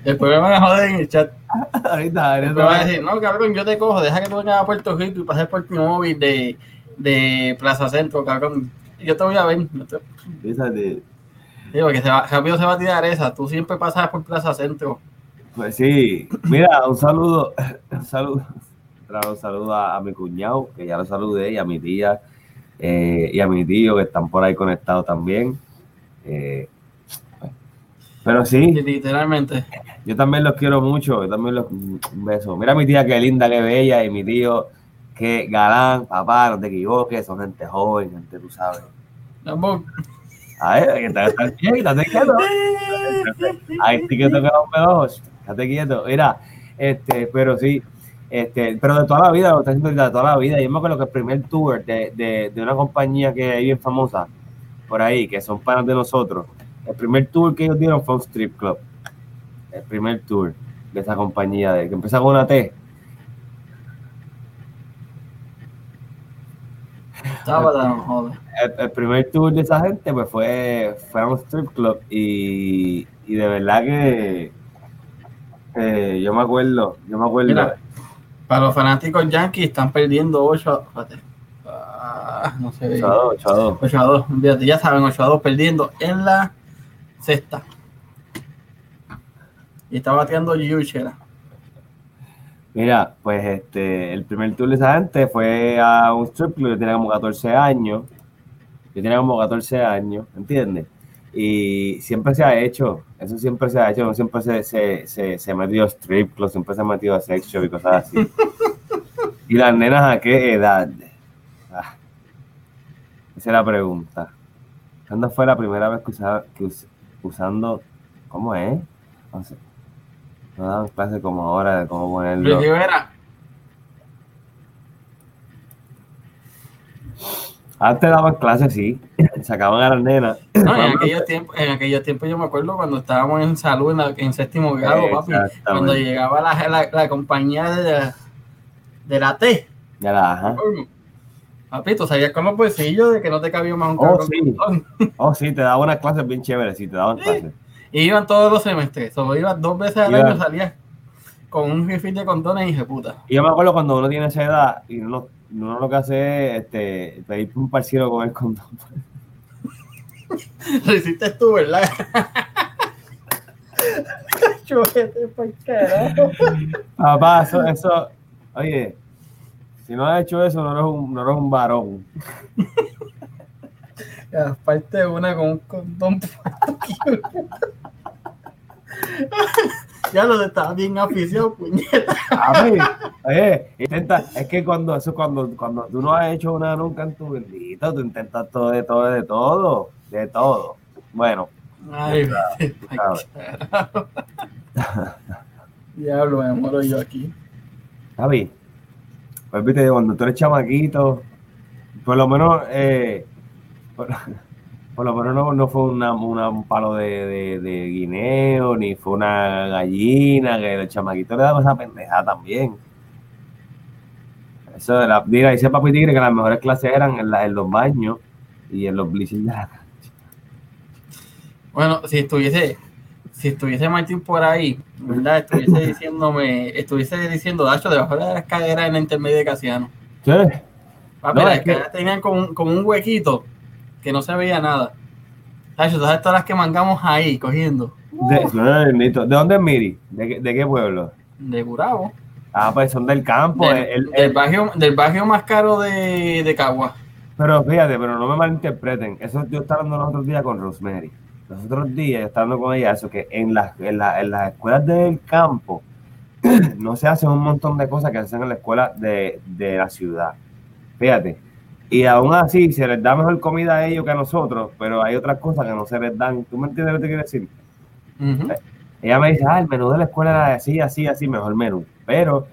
Después me van a joder en el chat. Ahorita, Me ahorita. van a decir, no, cabrón, yo te cojo, deja que tú vengas a Puerto Rico y pases por tu móvil de, de Plaza Centro, cabrón. Yo te voy a ver. yo te- Esa de- Digo que se va, rápido se va a tirar esa. Tú siempre pasas por Plaza Centro. Pues sí, mira, un saludo, un saludo, un saludo a, a mi cuñado, que ya lo saludé, y a mi tía, eh, y a mi tío, que están por ahí conectados también. Eh, pero sí, Literalmente. yo también los quiero mucho, yo también los un beso. Mira a mi tía, qué linda, qué bella, y mi tío, qué galán, papá, no te equivoques, son gente joven, gente, tú sabes. Vamos. A ver, que estás quieto, estate quieto. Ay, sí que toca los pelos, estate quieto. Mira, este, pero sí, este, pero de toda la vida, lo está haciendo de toda la vida. Yo me acuerdo que el primer tour de, de, de una compañía que hay bien famosa por ahí, que son panas de nosotros, el primer tour que ellos dieron fue un strip club. El primer tour de esa compañía, de, que empieza con una T. Joder. el, el primer tour de esa gente pues fue, fue a un strip club y, y de verdad que eh, yo me acuerdo, yo me acuerdo. Mira, para los fanáticos yankees están perdiendo 8 a... no se ve. 8 a 2, 8 a 2. 8 a 2. Olvídate, ya saben, 8 a 2 perdiendo en la sexta. Y está bateando Yuchera. Mira, pues este, el primer tour de esa gente fue a un strip club, yo tenía como 14 años, yo tenía como 14 años, ¿entiendes? Y siempre se ha hecho, eso siempre se ha hecho, no siempre se, se, se, se ha metido a strip club, siempre se ha metido a sex shop y cosas así. ¿Y las nenas a qué edad? Ah, esa es la pregunta. ¿Cuándo fue la primera vez que usaba, que us- usando, cómo es? No sé. No daban clase como ahora de cómo ponerlo. Luis Rivera, Antes daban clases, sí. Sacaban a las nenas. no, en aquellos tiempos, en aquellos tiempos yo me acuerdo cuando estábamos en salud en, la- en séptimo grado, papi. Cuando llegaba la, la, la compañía de la, de la T. Ya la, ajá. Papi, tú salías con los bolsillos de que no te cabía más un Oh, sí. condón. Oh, sí, te daban unas clases bien chéveres, sí, te daban clases. Y iban todos los semestres. Solo ibas dos veces al año, salías con un refill de condones y de puta. Y yo me acuerdo cuando uno tiene esa edad y uno, uno lo que hace es este, pedir un parciero con el condón. Lo hiciste tú, ¿verdad? Chulete, por carajo. Papá, eso, eso, oye, si no has hecho eso, no eres un, no eres un varón. Aparte una con un condón. Ya lo estaba bien aficionado, puñeta. A oye, intenta, es que cuando eso, cuando, cuando tú no has hecho nada nunca en tu bendito, tú intentas todo de todo, de todo, de todo. Bueno, Ay. Diablo, me muero yo aquí. Javi, pues viste, cuando tú eres chamaquito, por lo menos, eh, por, por lo menos no, no fue una, una- un palo de, de- de guineo, ni fue una gallina, que el chamaquito le daba esa pendejada también. Eso de la, mira, dice Papi Tigre que las mejores clases eran en, la- en los baños y en los bleachers de la Bueno, si estuviese, si estuviese Martín por ahí, ¿verdad? Estuviese diciéndome, estuviese diciendo, Dacho, debajo de la escalera en la intermedia de Casiano. ¿Sí? Papi, No, las es que- escaleras tenían como como un huequito que no se veía nada. ¿sabes todas las que mangamos ahí cogiendo? De, no, bendito. ¿De dónde es Miri? ¿De, qué- de qué pueblo? De Gurabo. Ah, pues son del campo. Del, el- el- del barrio, del barrio más caro de, de Cagua. Pero fíjate, pero no me malinterpreten. Eso yo estaba hablando los otros días con Rosemary. Los otros días yo estaba hablando con ella eso, que en las, en, la- en las escuelas del campo no se hacen un montón de cosas que hacen en la escuela de, de la ciudad. Fíjate. Y aún así se les da mejor comida a ellos que a nosotros, pero hay otras cosas que no se les dan. ¿Tú me entiendes lo que te quiero decir? Ella me dice, ah, el menú de la escuela era así, así, así, mejor menú. Pero,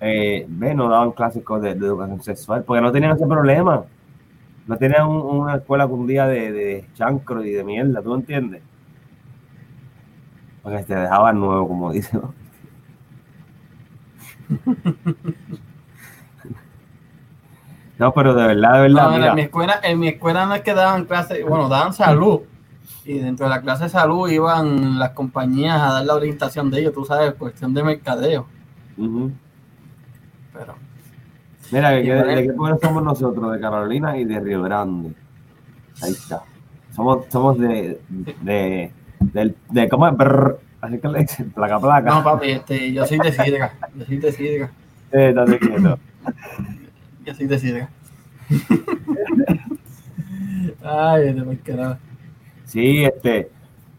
eh, ve, no daban clásicos de, de educación sexual, porque no tenían ese problema. No tenían un- una escuela con un día de, de chancro y de mierda, ¿tú entiendes? Porque te dejaban nuevo, como dice. ¿no? No, pero de verdad, de verdad, No, en, mira, mi escuela, en mi escuela no es que daban clases, bueno, daban salud. Y dentro de la clase de salud iban las compañías a dar la orientación de ellos, tú sabes, cuestión de mercadeo. ujú. Pero Mira. ¿de qué pueblo somos nosotros? De Carolina y de Río Grande. Ahí está. Somos, somos de, de, del, de, ¿cómo es? Brr. Así que le dicen, placa, placa. No, papi, este, yo soy de Sidra. Yo soy de Sidra. Eh, estate quieto. Yo soy de Sidra. Ay, por carajo. Sí, este.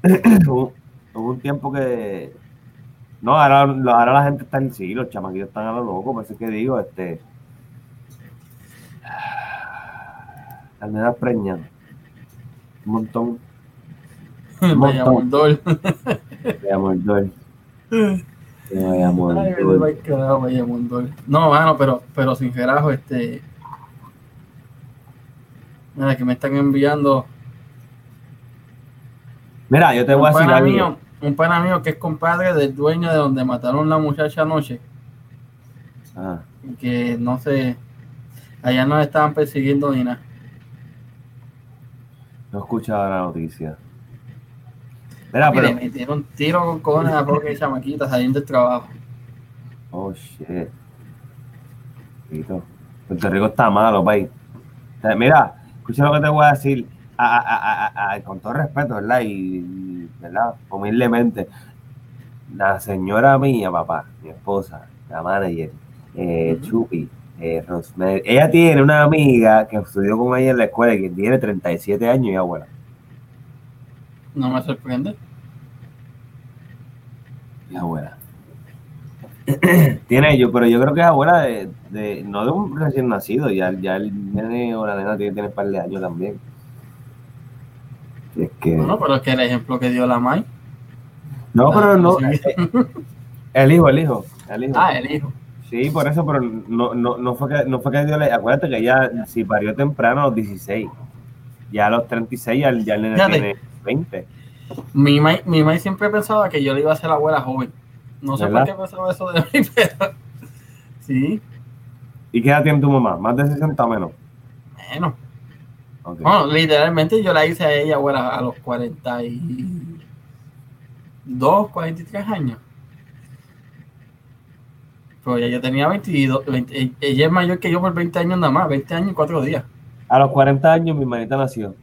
hubo, hubo un tiempo que. No, ahora, ahora la gente está en sí, los chamaquillos están a lo loco, por eso es que digo, este. Las nenas preñan. Un montón Vaya montón. Moldol. de amor. De. Ay, carajo. No, mano, pero, pero sin carajo, este. Mira, que me están enviando Mira, yo te voy a decir algo. mío, un pana mío que es compadre del dueño de donde mataron la muchacha anoche. Ah, y que no sé, allá no estaban persiguiendo ni nada. no he escuchado la noticia. Mira, Y pero. metieron tiro con cojones a poca chamaquita saliendo del trabajo. Oh, shit. Puerto Rico está malo, país. O sea, Mira, escucha lo que te voy a decir. A- a- a- a- a- con todo respeto, ¿verdad? Y, y, ¿verdad? Humildemente. La señora mía, papá, mi esposa, la manager, eh. Chupi, eh, Rosemary, ella tiene una amiga que estudió con ella en la escuela que tiene 37 años y abuela. No me sorprende. Es abuela. Tiene yo, pero yo creo que es abuela de, de- no de un recién nacido, ya, ya el nene o la nena tiene, tiene un par de años también. Y es que. Bueno, pero es que el ejemplo que dio la Mai. no, pero no. Sí. El hijo, el hijo. El hijo. Ah, el hijo. Sí, por eso, pero no, no, no fue que no fue que dio la- Acuérdate que ella si parió temprano a los 16. Ya a los 36 ya, ya el nene Fíjate. tiene 20. Mi Mai, mi Mai siempre pensaba que yo le iba a hacer la abuela joven. No sé ¿Verdad? por qué pensaba eso de mí, pero. Sí, ¿Y qué edad tiene tu mamá? ¿Más de 60 o menos? bueno. Ok. Bueno, literalmente yo la hice a ella abuela a los 42, 43 años. Pero yo tenía 22, 20, e- ella es mayor que yo por 20 años nada más, 20 años y 4 días. A los 40 años mi hermanita nació.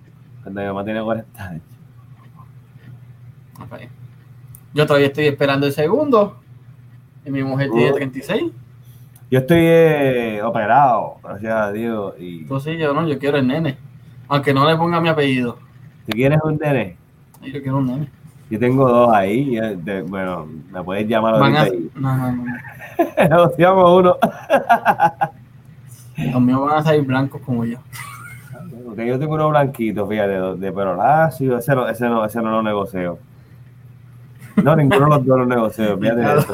Cuando mi mamá tiene 40 años. Ok. Yo todavía estoy esperando el segundo. Y mi mujer tiene Oh. 36. Yo estoy eh, operado, gracias a Dios. Y Entonces yo no, yo quiero el nene. Aunque no le ponga mi apellido. si quieres un nene, Yo quiero un nene. yo tengo dos ahí. eh, de- bueno, me puedes llamar a, ahorita y no, no, no. negociamos uno. Los míos van a salir blancos como yo. Porque yo tengo uno blanquito, fíjate, de, de pelo lacio, ese no, ese no, ese no lo negocio. No, ninguno de los dos lo negocio, fíjate eso.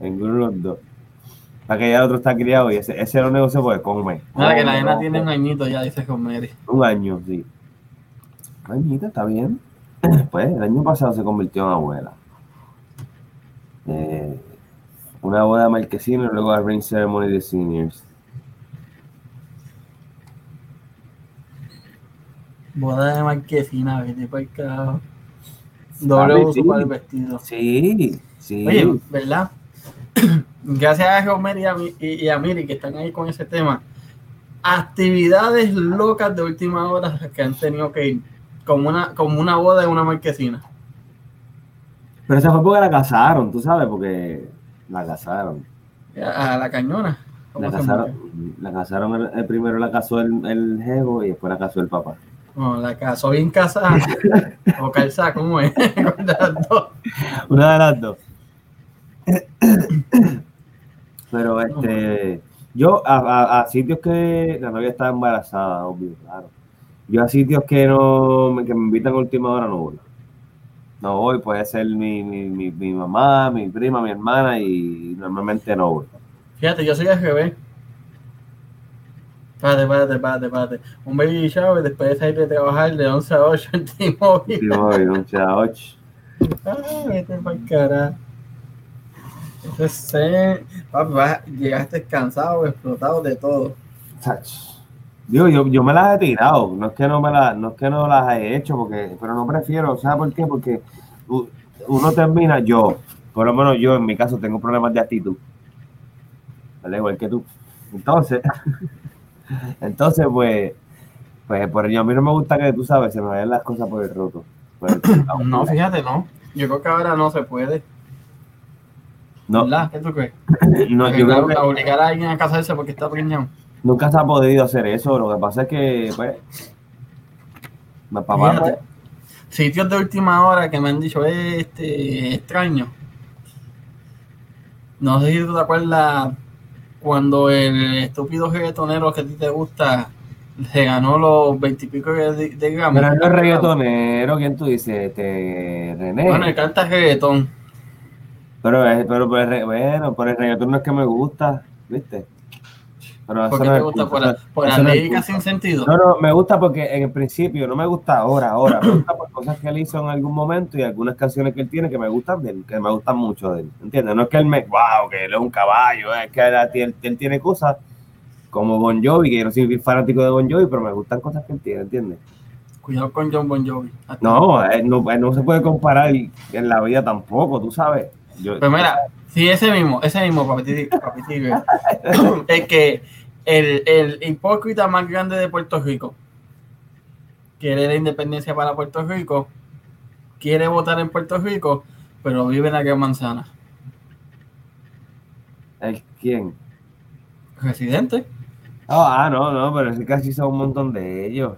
Ninguno de los dos. Para que ya el otro está criado y ese, ese lo negocio porque come. Mira que la nena no, tiene un añito ya, dice con Mary. Un año, sí. Un añito, está bien. Pues el año pasado se convirtió en abuela. Eh, una boda de marquesino y luego la ring ceremony de seniors. Boda de marquesina, vete para el carajo. Doble uso sí. para el vestido. Sí, sí. Oye, ¿verdad? Gracias a Geomer y a, y- y a Miri que están ahí con ese tema. Actividades locas de última hora que han tenido que ir. Como una, como una boda en una marquesina. Pero esa fue porque la casaron, tú sabes, porque la casaron. A, la cañona. ¿Cómo La casaron, la casaron el, el primero la casó el, el jevo y después la casó el papá. No, la casó bien casada. o calzada, ¿cómo es? Con las dos. Una de las dos. Pero este, yo a, a- a sitios que la novia está embarazada, obvio, claro. Yo a sitios que no que me invitan a última hora no voy. No voy, puede ser mi, mi, mi, mi mamá, mi prima, mi hermana y normalmente no voy. Fíjate, yo soy al revés. Espérate, espérate, espérate, espérate. Un baby shower después de salir de trabajar de 11 a 8 en T-Mobile. No sé, a ocho. Ah, vete pa'l carajo. Eso es ser- Papi, vas- llegaste cansado, explotado de todo. Digo, yo, yo me las he tirado, no es que no me las, no es que no las he hecho, porque, pero no prefiero, ¿sabes por qué? Porque uno termina, yo, por lo menos yo en mi caso tengo problemas de actitud. ¿verdad? Igual que tú. Entonces, entonces, pues, pues por ello, a mí no me gusta que tú sabes, se me vayan las cosas por el roto. por el- No, fíjate, no. Yo creo que ahora no se puede. no, ¿Verdad? ¿Qué tú crees? no, yo creo que a obligar a alguien a casarse porque está preñado. nunca se ha podido hacer eso. Lo que pasa es que, pues, papá, Fíjate, Sitios de última hora que me han dicho este extraño. No sé si tú te acuerdas cuando el estúpido reggaetonero que a ti te gusta se ganó los veintipico de, de Grammy. pero no es reggaetonero, ¿quién tú dices? Este, René. Bueno, él canta reggaetón. Pero, pero, pero bueno, por el reggaetón no es que me gusta, ¿viste? Pero ¿Por qué te gusta? Por, la- por eso la no es lírica culpa. sin sentido. No, no, me gusta porque en el principio, no me gusta ahora, ahora, me gusta por cosas que él hizo en algún momento y algunas canciones que él tiene que me gustan de él, que me gustan mucho de él, ¿entiendes? No es que él me, wow, que él es un caballo, es que él, él- él tiene cosas como Bon Jovi, que yo no soy fanático de Bon Jovi, pero me gustan cosas que él tiene, ¿entiendes? Cuidado con John Bon Jovi. No, él no, él no se puede comparar en la vida tampoco, tú sabes. Yo, Pues mira, sí, ese mismo, ese mismo, papiti, el que el, el hipócrita más grande de Puerto Rico quiere la independencia para Puerto Rico, quiere votar en Puerto Rico, pero vive en la Gran Manzana. ¿El quién? Residente. Ah, ah, no, no, pero es que casi son un montón de ellos.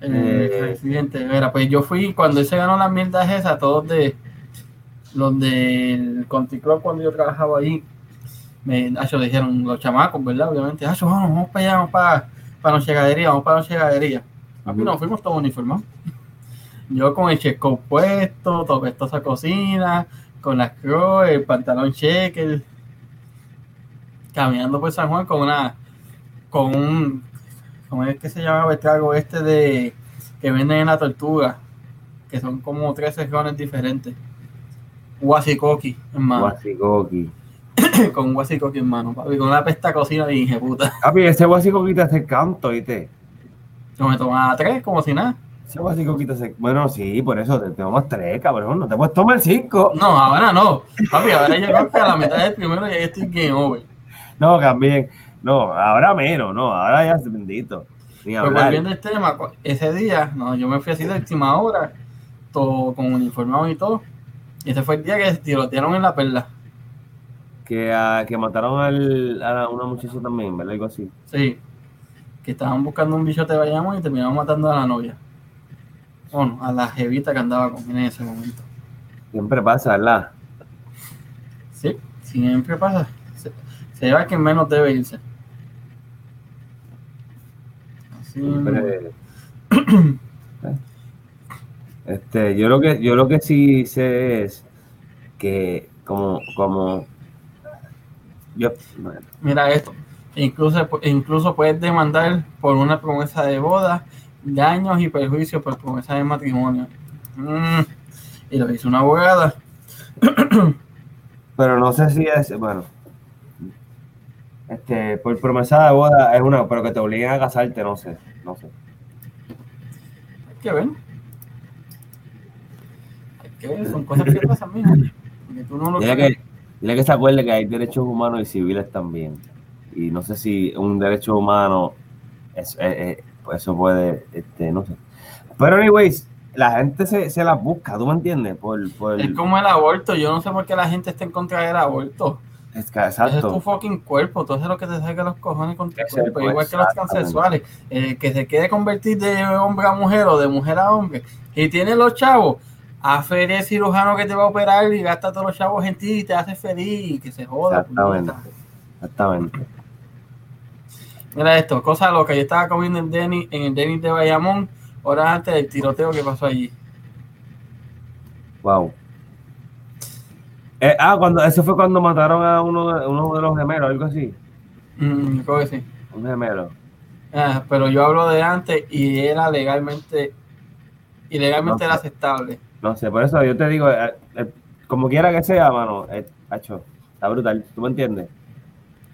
El Eh. residente. Mira, pues yo fui cuando él se ganó las mierdas esas, todos de los del Country Club cuando yo trabajaba ahí. Me acho, dijeron los chamacos, ¿verdad? Obviamente, acho, vamos, vamos para allá, vamos para, para Noche Gadería, vamos para Noche Gadería. Papi, nos fuimos todos uniformados. Yo con el checo puesto, topestosa cocina, con las crocs, el pantalón checker, caminando por San Juan con una, con un, ¿cómo es que se llama el trago este de que venden en la tortuga? Que son como tres secciones diferentes. Guasicoqui, hermano. Guasicoqui. con guasicoqui, hermano, papi, con una pesta cocina de dije, puta. Papi, ese guasicoqui te hace canto, ¿viste? Yo me tomaba tres, como si nada. Ese guasicoqui te hace... Bueno, sí, por eso te tomas tres, cabrón. No te puedes tomar cinco. No, ahora no. Papi, ahora yo creo que a la mitad del primero ya estoy game over. No, también. No, ahora menos, no. Ahora ya es bendito. Pero volviendo al tema, ese día, no, yo me fui así de última hora, todo con uniformado y todo. Y ese fue el día que tirotearon en la perla. Que, ah, que mataron al, a una muchacha también, ¿verdad? Algo así. Sí. Que estaban buscando un bichote de Bayamón y terminaron matando a la novia. Bueno, a la jevita que andaba con él en ese momento. Siempre pasa, ¿verdad? Sí, siempre pasa. Se, se lleva quien menos debe irse. Mismo. Siempre- Este, yo lo que yo lo que sí sé es que como como yo bueno, Mira esto. Incluso, incluso puedes demandar por una promesa de boda, daños y perjuicios por promesa de matrimonio. Mm, Y lo hizo una abogada. pero no sé si es bueno este por promesa de boda es una pero que te obliguen a casarte no sé no sé Hay que ver. Hay que ver, son cosas que pasan. Que tú no lo dile que dile que se acuerde que hay derechos humanos y civiles también y no sé si un derecho humano es, pues eso puede este no sé pero anyways la gente se, se las busca tú me entiendes por, por Es como el aborto. Yo no sé por qué la gente está en contra del aborto. Es que- Ese es tu fucking cuerpo. Haces lo que te salga los cojones con tu cuerpo. cuerpo, Igual que los transexuales. Eh, que se quiere convertir de hombre a mujer o de mujer a hombre. Y tiene los chavos. A feria el cirujano que te va a operar y gasta todos los chavos en ti y te hace feliz y que se joda. Exactamente. exactamente Mira esto, cosa loca. Yo estaba comiendo en, Denny, en el Denis de Bayamón horas antes del tiroteo que pasó allí. Wow. Eh, ah, cuando, eso fue cuando mataron a uno de, uno de los gemelos, algo así. Mm, creo que sí. Un gemelo. Ah, pero yo hablo de antes y era legalmente, ilegalmente No era aceptable. No sé, por eso yo te digo, eh, eh, como quiera que sea, mano, eh, hacho, está brutal. ¿Tú me entiendes?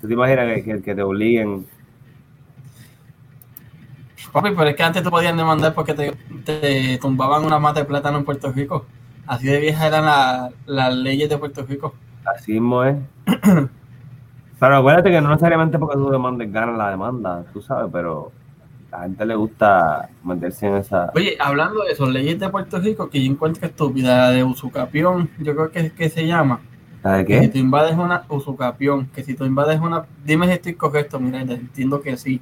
¿Tú te imaginas que, que, que te obliguen? Papi, pero es que antes tú podías demandar porque te, te tumbaban una mata de plátano en Puerto Rico. Así de viejas eran la- las leyes de Puerto Rico. Así mismo es. Pero acuérdate que no necesariamente porque tú demandes ganas la demanda, tú sabes, pero a la gente le gusta meterse en esa. Oye, hablando de eso, leyes de Puerto Rico que yo encuentro estúpida, la de usucapión, yo creo que que se llama. ¿Sabes Que si qué? tú invades una usucapión, que si tú invades una, dime si estoy correcto, mira, entiendo que sí.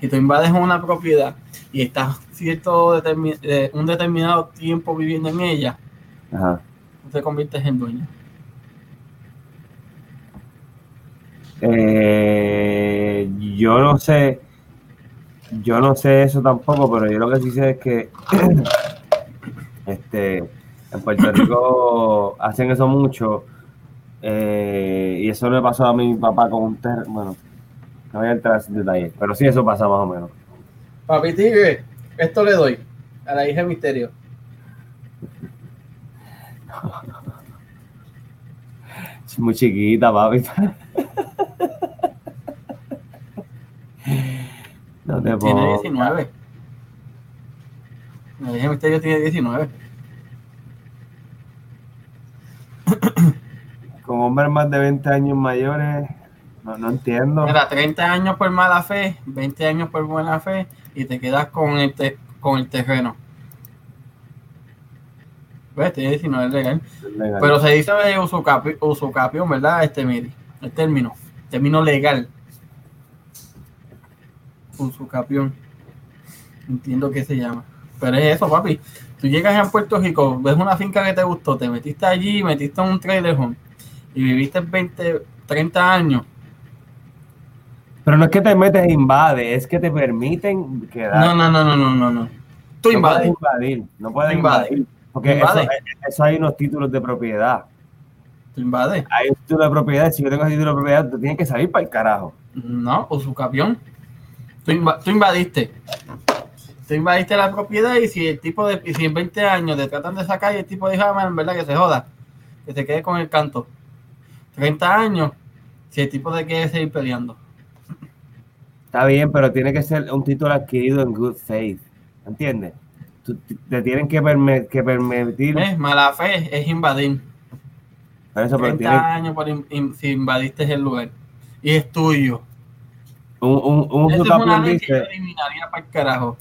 Si tú invades una propiedad y estás cierto eh, un determinado tiempo viviendo en ella, Ajá. tú te conviertes en dueño. Eh, yo no sé, yo no sé eso tampoco, pero yo lo que sí sé es que este, en Puerto Rico hacen eso mucho eh, y eso le pasó a mi papá con un terreno, bueno, no voy a entrar en detalles, pero sí eso pasa más o menos. Papi Tigre, esto le doy a la hija de Misterio. Es muy chiquita, papi. No te Tiene pongas. 19. La de Misterio tiene 19. Con hombres más de 20 años mayores, no, no entiendo. Mira, 30 años por mala fe, 20 años por buena fe y te quedas con el, te- con el terreno. ¿Ves? Tiene 19 legal. Legal. Pero se dice de usucapi- usucapión, ¿verdad? Este, mire, el término, término legal. Usucapión. Entiendo que se llama. Pero es eso, papi. Tú llegas a Puerto Rico, ves una finca que te gustó, te metiste allí, metiste en un trailer home y viviste 20, 30 años. Pero no es que te metes e invades, es que te permiten quedar. No, no, no, no, no, no, no. Tú No puedes invades. invadir, no puedes invadir. Porque invades. Eso, eso hay unos títulos de propiedad. Tú invades. Hay un título de propiedad, si yo tengo ese título de propiedad, tú tienes que salir para el carajo. No, usucapión. Tú, inva- tú invadiste. Tú invadiste la propiedad y si el tipo de, y si en 20 años te tratan de sacar y el tipo dijo, "Ah, en verdad que se joda, que se quede con el canto. 30 años, si el tipo te quiere seguir peleando. Está bien, pero tiene que ser un título adquirido en good faith. ¿Entiendes? Te tienen que, perme- que permitir. ¿Ves? Mala fe es invadir. Por eso, pero 30 tiene años por in- in- si invadiste el lugar. Y es tuyo. un, un, un es una ley que dice, eliminaría para el carajo.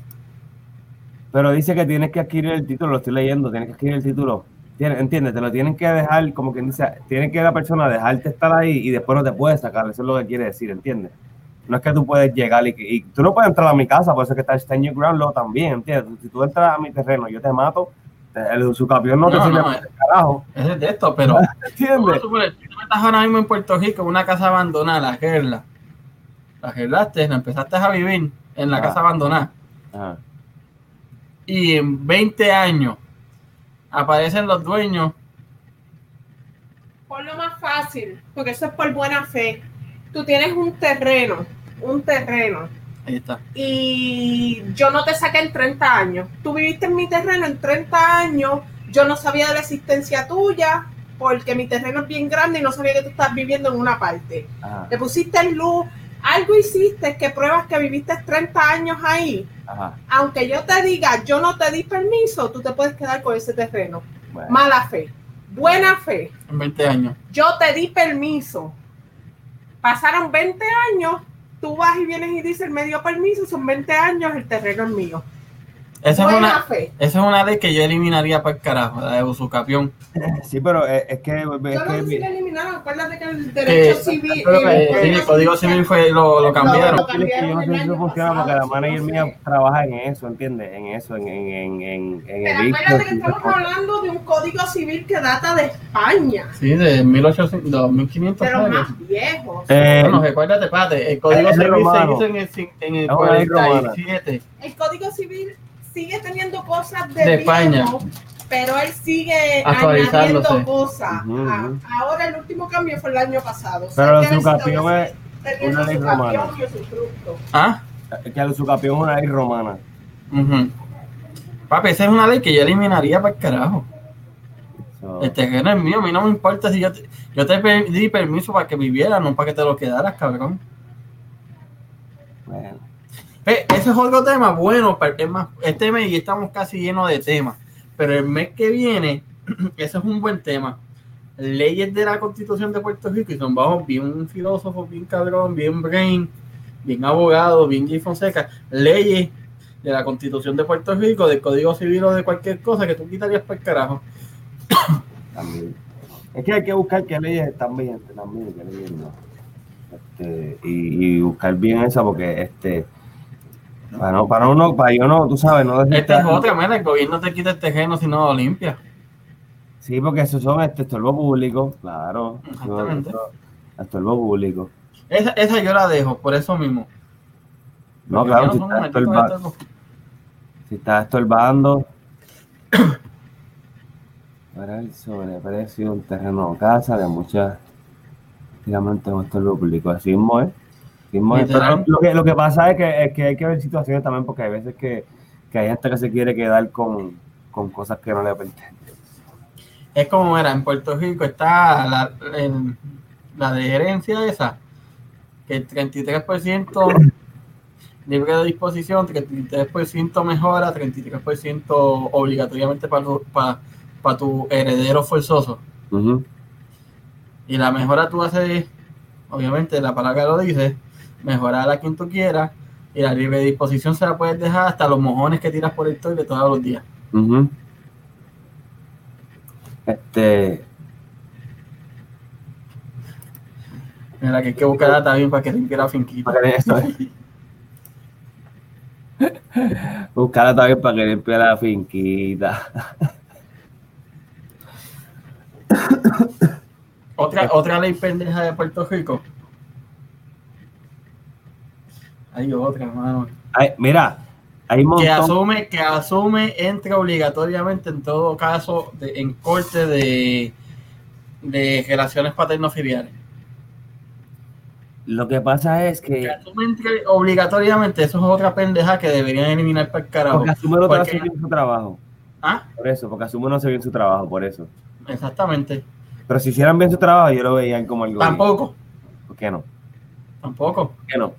pero dice que tienes que adquirir el título, lo estoy leyendo, tienes que adquirir el título. ¿Entiendes? Te lo tienen que dejar, como quien dice, tienen que la persona dejarte estar ahí y después no te puedes sacar. Eso es lo que quiere decir, ¿entiendes? No es que tú puedes llegar y, que- y tú no puedes entrar a mi casa, por eso es que está el stand your ground law también, ¿entiendes? Si tú entras a mi terreno, yo te mato, el usucapión no, te No, sirve no, para el carajo, Ese es de esto, pero ¿entiendes? tú estás ahora mismo en Puerto Rico, en una casa abandonada, la gerla. La gerlaste, la empezaste a vivir en la Ah. casa abandonada. Y en 20 años aparecen los dueños. Por lo más fácil, porque eso es por buena fe. Tú tienes un terreno, un terreno, Ahí está. y yo no te saqué en 30 años. Tú viviste en mi terreno en 30 años, yo no sabía de la existencia tuya, porque mi terreno es bien grande y no sabía que tú estás viviendo en una parte. Ajá. Le pusiste luz, algo hiciste que pruebas que viviste 30 años ahí. Ajá. Aunque yo te diga, yo no te di permiso, tú te puedes quedar con ese terreno. Bueno. Mala fe. Buena fe. En 20 años. yo te di permiso. Pasaron 20 años, tú vas y vienes y dices, me dio permiso, son 20 años, el terreno es mío. Esa es, una, fe. esa es una ley que yo eliminaría para el carajo, la de usucapión. Sí, pero es, es que... Es Yo no sé si que lo eliminaron, acuérdate que el derecho Que- civil... que- el Eh, sí, el Código Civil fue, lo, lo cambiaron. Lo Yo no sé si cambiaron el eso funciona porque la manager no mía trabaja en eso, ¿entiendes? En eso, en, en, en, en, en Pero evictos acuérdate que estamos cosas. hablando de un código civil que data de España, Sí, de 1800, 2500 de los años. más viejos. Eh, Bueno, recuérdate, espérate, el Código Civil se romano. hizo en el, en el Es una ley romana. 47. El código civil sigue teniendo cosas de, De viejo, España. pero él sigue añadiendo cosas. Ah. Ahora el último cambio fue el año pasado. Pero Sé que su el campeón es tenía una su ley campeón romana. su. ¿Ah? que el usucapión es una ley romana. Ujú. Papi, esa es una ley que yo eliminaría para el carajo. So, El terreno es mío, a mí no me importa si yo te, yo te di permiso para que vivieras, no para que te lo quedaras, cabrón. bueno. Ve, ese es otro tema bueno, este mes y estamos casi llenos de temas. Pero el mes que viene ese es un buen tema. Leyes de la Constitución de Puerto Rico y son bajo bien filósofo, bien cabrón, bien brain, bien abogado, bien J. Fonseca. Leyes de la Constitución de Puerto Rico, del Código Civil o de cualquier cosa que tú quitarías para el carajo. También. Es que hay que buscar qué leyes están bien, también, qué leyes no. Este, y, y buscar bien esa porque este para no, para uno, para yo no, tú sabes, no Esta es otra, mira, el gobierno te quita el terreno si no lo limpia. Sí, porque esos son este estorbo público, claro. Exactamente. Esto- Estorbo público. Esa, esa yo la dejo, por eso mismo. No, Porque claro, si son estás, estos- si estás estorbando. Para el sobreprecio de un terreno o casa de muchas. Prácticamente un estorbo público. Así mismo es. Mismo. Pero Lo que, lo que pasa es que, es que hay que ver situaciones también, porque hay veces que, que hay gente que se quiere quedar con, con cosas que no le pertenecen. Es como era, en Puerto Rico está la, el- la de gerencia esa, que el 33% libre de disposición, 33% mejora, 33% obligatoriamente para, tu- para, para tu heredero forzoso. Y la mejora tú haces, obviamente la palabra lo dice, mejorar a quien tú quieras, y la libre disposición se la puedes dejar hasta los mojones que tiras por el toile todos los días. Este, Mira que hay que buscar data bien para que limpie la finquita. Buscarla también para que limpie la finquita. Otra, otra ley pendeja de Puerto Rico. Hay otra, mano. Ay, mira, hay un Que montón. asume, que asume, entra obligatoriamente en todo caso de- en corte de, de relaciones paterno-filiales. Lo que pasa es Que que. asume entre obligatoriamente, eso es otra pendeja que deberían eliminar para el carajo. Porque Asume no Porque- hace bien su trabajo. Ah, Por eso, porque Asume no hace bien su trabajo, por eso. exactamente. Pero si hicieran bien su trabajo, yo lo veían como algo. bien. Tampoco, ¿Por qué no? tampoco. ¿Por qué no?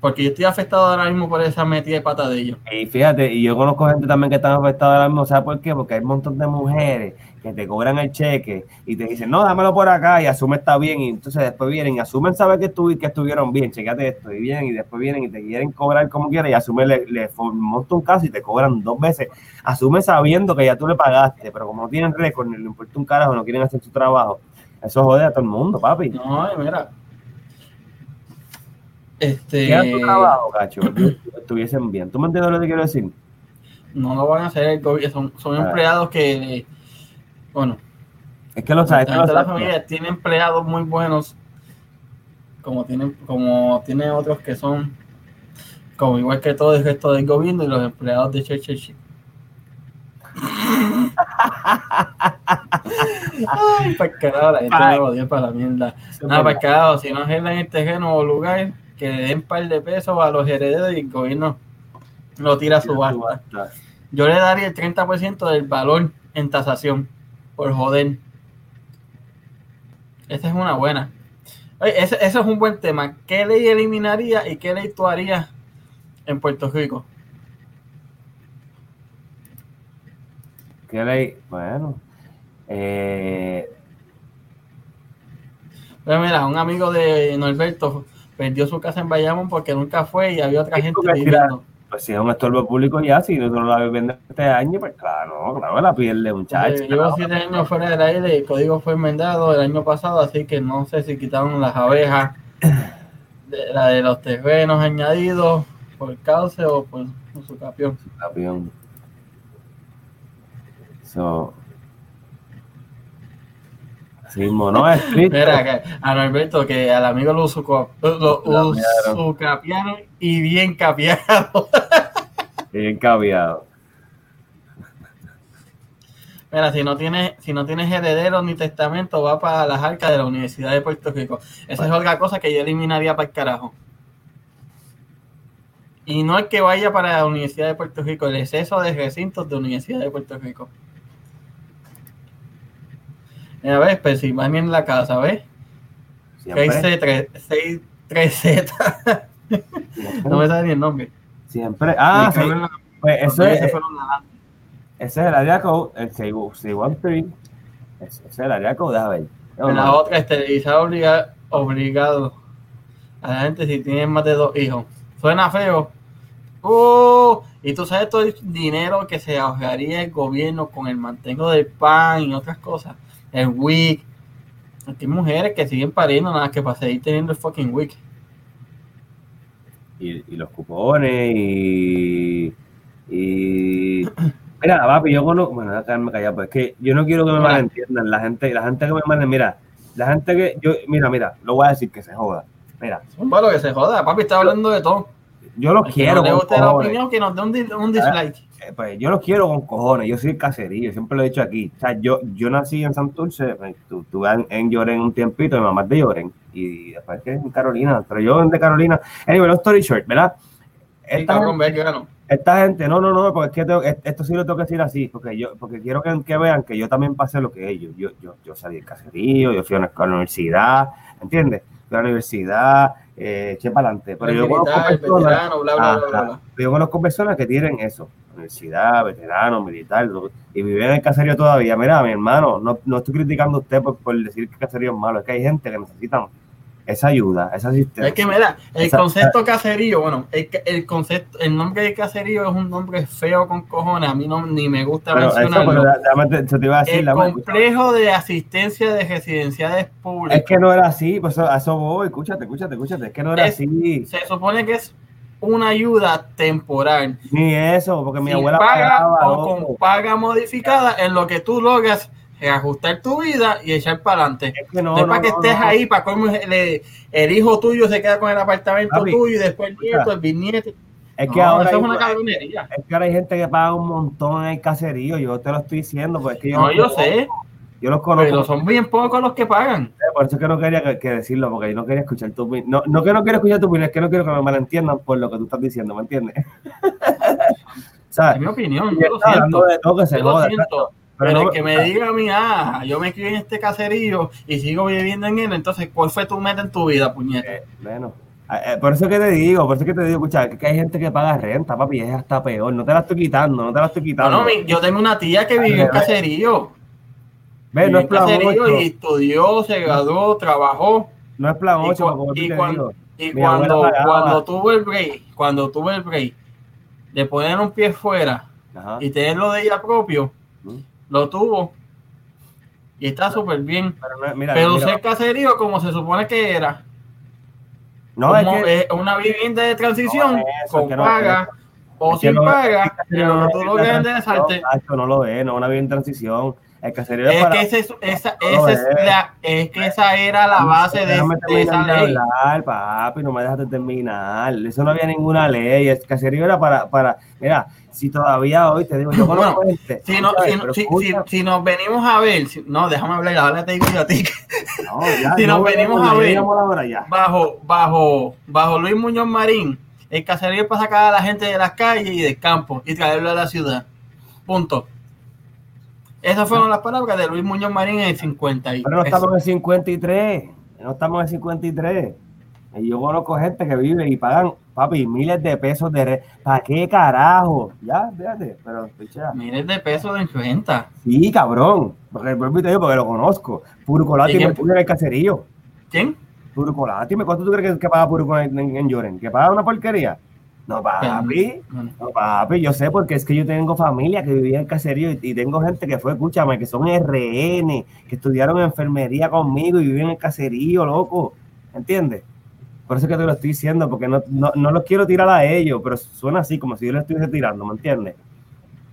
Porque yo estoy afectado ahora mismo por esa metida de pata de ellos. Y fíjate, y yo conozco gente también que están afectadas ahora mismo, ¿sabes por qué? Porque hay un montón de mujeres que te cobran el cheque y te dicen, no, dámelo por acá y asume está bien, y entonces después vienen y asumen saber que, estuvi- que estuvieron bien, checate esto, y bien, y después vienen y te quieren cobrar como quieras y asume le, le monta un caso y te cobran dos veces. Asume sabiendo que ya tú le pagaste, pero como no tienen récord, ni le importa un carajo, no quieren hacer su trabajo, eso jode a todo el mundo, papi. No, mira. Este. Tu trabajo, cacho, estuviesen bien. ¿Tú me entiendes lo que quiero decir? No lo van a hacer el gobierno. Son, son Ah. empleados que, bueno, Es que lo sabes, es que la familia tiene empleados muy buenos, como tienen, como tiene otros que son, como igual que todo el resto del gobierno y los empleados de Che. Ay, para carajo, la gente me odia para la mierda. Nada, para carajo, si no arreglan el terreno o lugar, que le den un par de pesos a los herederos y el gobierno lo tira a su basta. Yo le daría el 30% del valor en tasación por joder. Esa es una buena. Oye, ese, ese es un buen tema. ¿Qué ley eliminaría y qué ley tú harías en Puerto Rico? ¿Qué ley? Bueno. Eh, Pero mira, un amigo de Norberto perdió su casa en Bayamón porque nunca fue y había otra Sí, gente viviendo. pues si es un estorbo público ya, si no la venden este año, pues claro, claro, la pierde, muchacho. Eh, Llevo siete años fuera del aire, el código fue enmendado el año pasado, así que no sé si quitaron las abejas, de, la de los terrenos añadidos por cauce o por, por su capión. Campeón. So. Mismo, no es triste. Mira, a Norberto, que al amigo lo, usuco- lo usucapiaron y bien capiado. Bien caviado. Mira, si no tienes, si no tienes herederos ni testamento, va para las arcas de la Universidad de Puerto Rico. Esa es otra cosa que yo eliminaría para el carajo. Y no es que vaya para la Universidad de Puerto Rico, el exceso de recintos de Universidad de Puerto Rico. Mira, ves, Pensilvania en la casa, ¿ves? Siempre. 6C, 3Z. no me sale ni el nombre. Siempre. Ah, sí. la- Pues eso es. Ese es el área code, el 613. Ese es el área code, déjame ver. En la otra, esterilizar obliga- obligado a la gente si tienen más de dos hijos. Suena feo. ¡Uh! y tú sabes todo el dinero que se ahorraría el gobierno con el mantengo del pan y otras cosas. El. Aquí hay mujeres que siguen pariendo nada que para seguir teniendo el fucking WIC. y, y los cupones y, y mira papi yo conozco bueno voy a quedarme callado pues es que yo no quiero que me malentiendan la gente la gente que me manda mira la gente que yo mira mira lo voy a decir que se joda mira Bueno, que se joda. Papi está hablando de todo. Yo los quiero no con la opinión, que nos dé un, un dislike. Eh, pues yo los quiero con cojones yo soy caserío siempre lo he dicho aquí o sea yo yo nací en Santurce pues, tu- tuve en, en Lloren un tiempito mi mamá es de Lloren y después que en Carolina pero yo de Carolina anyway long story short ¿verdad? Sí, Esta ve que ganó. Esta gente, no, no, no, porque es que tengo- es- esto sí lo tengo que decir así, porque yo, porque quiero que, que vean que yo también pasé lo que ellos. Yo, yo, yo salí del caserío, yo fui a la universidad, ¿entiendes? Fui a la universidad, eh, eché para adelante. Pero yo conozco militar, el personas, veterano, bla, bla, bla, bla, Ajá. bla. yo conozco personas que tienen eso, universidad, veterano, militar, y viven en el caserío todavía. Mira, mi hermano, no, no estoy criticando a usted por, por decir que el caserío es malo, es que hay gente que necesitan esa ayuda, esa asistencia. Es que mira, el Esa- concepto caserío, bueno, el, el concepto, el nombre de caserío es un nombre feo con cojones, a mí no ni me gusta Pero eso, mencionarlo. pero déjame te- se te iba a decir, el complejo de asistencia de residenciales públicas. Es que no era así, pues a eso voy, escúchate, escúchate, escúchate, es que no era Es- así, Se supone que es una ayuda temporal. ni eso, porque mi abuela paga pagaba, o con paga modificada en lo que tú logras reajustar tu vida y echar para adelante. Es que no, No, para que estés no. ahí, para cómo el, el hijo tuyo se queda con el apartamento Papi, tuyo y después el nieto, el bisnieto. Es que ahora eso hay, es una cabronería. es que ahora hay gente que paga un montón en el caserío, yo te lo estoy diciendo, pues es que yo, No, yo conozco, sé, yo los conozco, pero son bien pocos los que pagan. por eso es que no quería que, que decirlo, porque yo no quería escuchar tu opinión, no, no que no quiero escuchar tu opinión, es que no quiero que me malentiendan por lo que tú estás diciendo, ¿me entiendes? ¿Sabes? Es mi opinión, yo lo siento. de todo que se Yo lo siento. Pero Pero no- el que me diga a mí, ah, yo me crié en este caserío y sigo viviendo en él, entonces, ¿cuál fue tu meta en tu vida, puñeta? Eh, bueno, eh, eh, por eso es que te digo, por eso es que te digo, escucha, que hay gente que paga renta, papi, es hasta peor, no te la estoy quitando, no te la estoy No, quitando. no, mi- yo tengo una tía que vivió en caserío. Ve, no es plan caserío 8, y estudió, se graduó, trabajó. no es plan Y 8, cua- como tú y te cuan- digo. Y cuando, cuando tuvo el break, cuando tuvo el break de poner un pie fuera Ajá. y tenerlo de ella propio, Mm. Lo tuvo. Y está súper bien. Pero no, mira, Pero mira, caserío como se supone que era, no, es que, una vivienda de transición No es eso, con es que no paga o que sin no- paga, que pero no lo tú transición, enderezarte. Nacho, no lo es, no es una bien transición. El caserío es, para... que, ese- esa, es, la, es que esa era la base de, de esa de ley. hablar, papi, no me dejas de terminar. Eso no había ninguna ley. El caserío era para, para, mira, si todavía hoy te digo, yo Bueno. Si, no, ¿sabes? si, Pero si, escucha, si- si nos venimos a ver, no, déjame hablar, ahora te digo yo a ti. no, ya, si no, nos venimos a ver- ya. Bajo, bajo, bajo Luis Muñoz Marín, el caserío es para sacar a la gente de las calles y del campo y traerlo a la ciudad. Punto. Esas fueron las palabras de Luis Muñoz Marín en el 50. y- Pero no estamos en el 53. No estamos en el 53. Y yo conozco gente que vive y pagan, papi, miles de pesos de red. ¿Para qué carajo? Ya, fíjate. Pero, pichea. Miles de pesos de renta. Sí, cabrón. Porque, porque lo conozco. Purcolati ¿Y me pone en el caserío. ¿Quién? Purcolati, ¿cuánto tú crees que, que paga Purcolati en, en Lloren? ¿Que paga una porquería? No, papi. No, papi, yo sé porque es que yo tengo familia que vivía en el caserío y, y tengo gente que fue, escúchame, que son RN, que estudiaron enfermería conmigo y viven en el caserío, loco. ¿Entiendes? Por eso es que te lo estoy diciendo, porque no, no, no los quiero tirar a ellos, pero suena así, como si yo lo estuviese tirando, ¿me entiendes?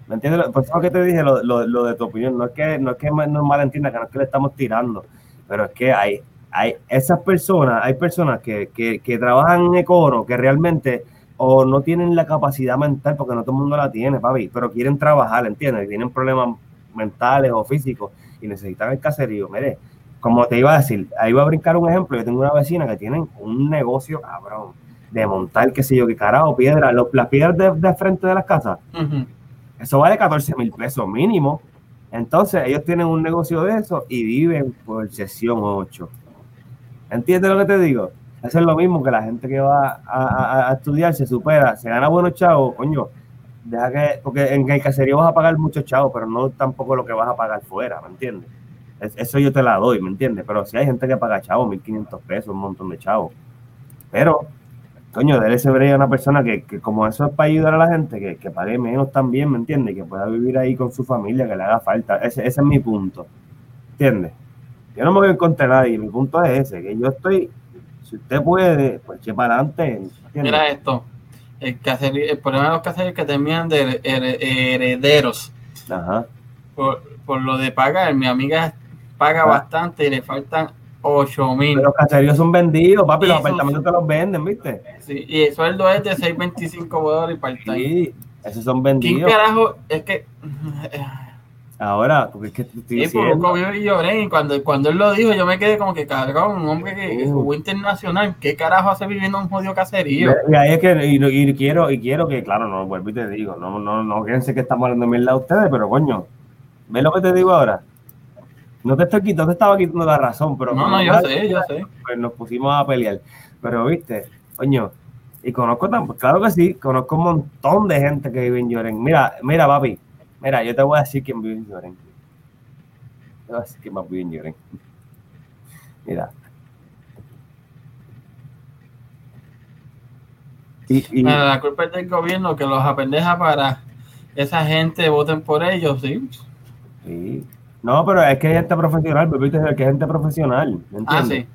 ¿Me entiendes? Por eso es que te dije lo, lo- lo de tu opinión. No es que no es que no malentienda, que no es que le estamos tirando, pero es que hay, hay esas personas, hay personas que, que, que trabajan en Econo que realmente o no tienen la capacidad mental, porque no todo el mundo la tiene, papi, pero quieren trabajar, ¿entiendes? Tienen problemas mentales o físicos y necesitan el caserío. Mire, como te iba a decir, ahí voy a brincar un ejemplo. Yo tengo una vecina que tiene un negocio cabrón de montar, qué sé yo, qué carajo, piedra, los, las piedras de, de frente de las casas, ujú. eso vale 14 mil pesos mínimo. Entonces, ellos tienen un negocio de eso y viven por sesión 8. ¿Entiendes lo que te digo? Eso es lo mismo que la gente que va a, a- a estudiar, se supera, se gana buenos chavos, coño, deja que, porque en el caserío vas a pagar mucho chavo, pero no tampoco lo que vas a pagar fuera, ¿me entiendes? Es- eso yo te la doy, ¿me entiendes? Pero si hay gente que paga chavo, 1500 pesos, un montón de chavos. Pero, coño, déle ese a una persona que, que como eso es para ayudar a la gente, que, que pague menos también, ¿me entiendes? Que pueda vivir ahí con su familia, que le haga falta. Ese, ese es mi punto, ¿entiendes? Yo no me voy a encontrar nadie, mi punto es ese, que yo estoy, si usted puede, pues que para adelante. Mira esto. El, caserío- el problema de los caseríos es que terminan de her- herederos. Ajá. Por, por lo de pagar, mi amiga paga Ah. bastante y le faltan 8 mil. Pero los caseríos son vendidos, papi, los apartamentos te los venden, ¿viste? Sí, y el sueldo es de 6.25 dólares part-time. Sí, esos son ¿Quién vendidos. carajo? Es que. Ahora, porque es que estoy Sí, poco yo y lloré. Y cuando, cuando él lo dijo, yo me quedé como que cabrón, un hombre que, que Sí. jugó internacional. ¿Qué carajo hace viviendo en un jodido caserío? y ahí es que, y, y quiero, y quiero que, claro, no, vuelvo y te digo, no, no, no piensen que estamos hablando de mierda a ustedes, pero coño, ¿ves lo que te digo ahora? No te estoy quitando, te estaba quitando la razón, pero No, no, yo sé, yo sé. pues nos pusimos a pelear. Pero viste, coño, y conozco claro que sí, conozco un montón de gente que vive en Lloren. Mira, mira, papi, mira, yo te voy a decir quién vive en Lloren. Te voy a decir quién más vive en Lloren. Mira. Y, y- Bueno, la culpa es del gobierno que los apendeja para esa gente voten por ellos, sí. sí. No, pero es que hay gente profesional, pero viste que hay gente profesional, ¿me Ah, entiendes? sí.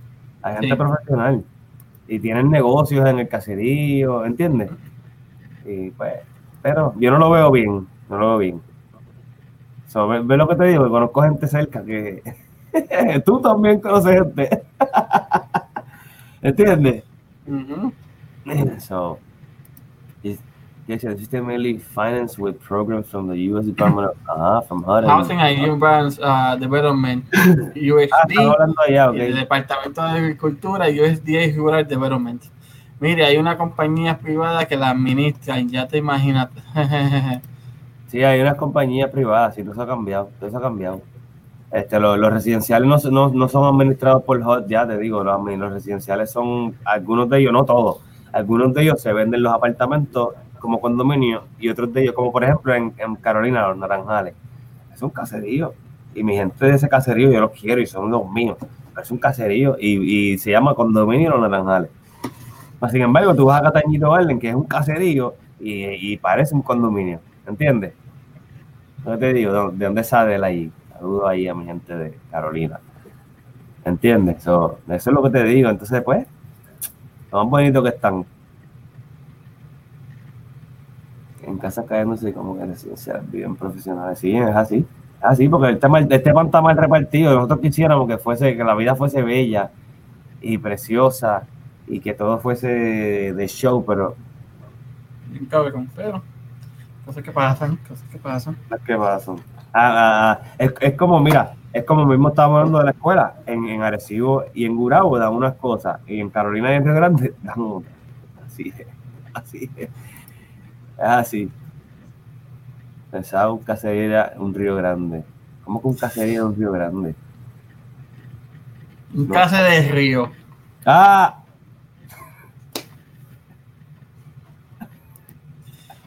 Hay gente Sí. profesional y tienen negocios en el caserío, ¿entiendes? Y pues, pero yo no lo veo bien, no lo veo bien. So, ve, ve lo que te digo, que conozco gente cerca que tú también conoces gente. ¿Entiendes? Ujú. So, is, yes, the system mainly financed with programs from the U.S. Department of uh, from HUD. and- Housing and Urban uh, Development, Ah, USD. ok. y el Departamento de Agricultura y USDA Rural Development. Mire, hay una compañía privada que la administran, ya te imaginas. Sí, hay unas compañías privadas, sí, eso ha cambiado, eso ha cambiado. Este, lo- los residenciales no, no, no son administrados por HUD, ya te digo, los, los residenciales son, algunos de ellos, no todos, algunos de ellos se venden los apartamentos como condominios y otros de ellos, como por ejemplo en, Carolina, los Naranjales, es un caserío y mi gente de ese caserío yo los quiero y son los míos, es un caserío y, y se llama condominio Los Naranjales. Mas, sin embargo, tú vas a Catañito Garden, que es un caserío y, y parece un condominio, ¿entiendes? No te digo, ¿de, de dónde sale él ahí? Saludo ahí a mi gente de Carolina. ¿Entiendes? So, eso es lo que te digo. Entonces, pues, lo más bonito que están. En casa cayéndose como que residenciales viven profesionales. Sí, es así. Es así, porque el tema, este pan está mal repartido. Nosotros quisiéramos que fuese, que la vida fuese bella y preciosa y que todo fuese de show, pero Bien cabrón, pero cosas que pasan, cosas que pasan. ¿Qué pasa? Ah, ah, ah, Es, es como, mira, es como mismo estábamos hablando de la escuela. En, en Arecibo y en Gurabo dan unas cosas, y en Carolina y en Río Grande dan otras. Así es, así es. Es así. Pensaba un caserío era un río grande. ¿Cómo que un caserío era un río grande? Un No. de río. ¡Ah!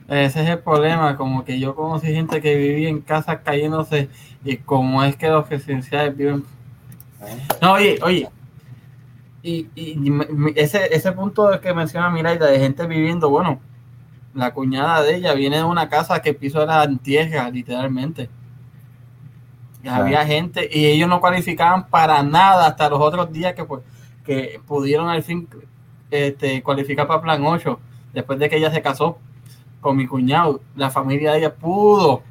Ese es el problema, como que yo conocí gente que vivía en casas cayéndose y como es que los residenciales viven... No, oye, oye, y, y me- ese, ese punto que menciona Miraida de gente viviendo, bueno, la cuñada de ella viene de una casa que el piso era tierra, literalmente. Y había gente y ellos no cualificaban para nada hasta los otros días que, pues, que pudieron al fin este, cualificar para Plan 8, después de que ella se casó con mi cuñado. La familia de ella pudo,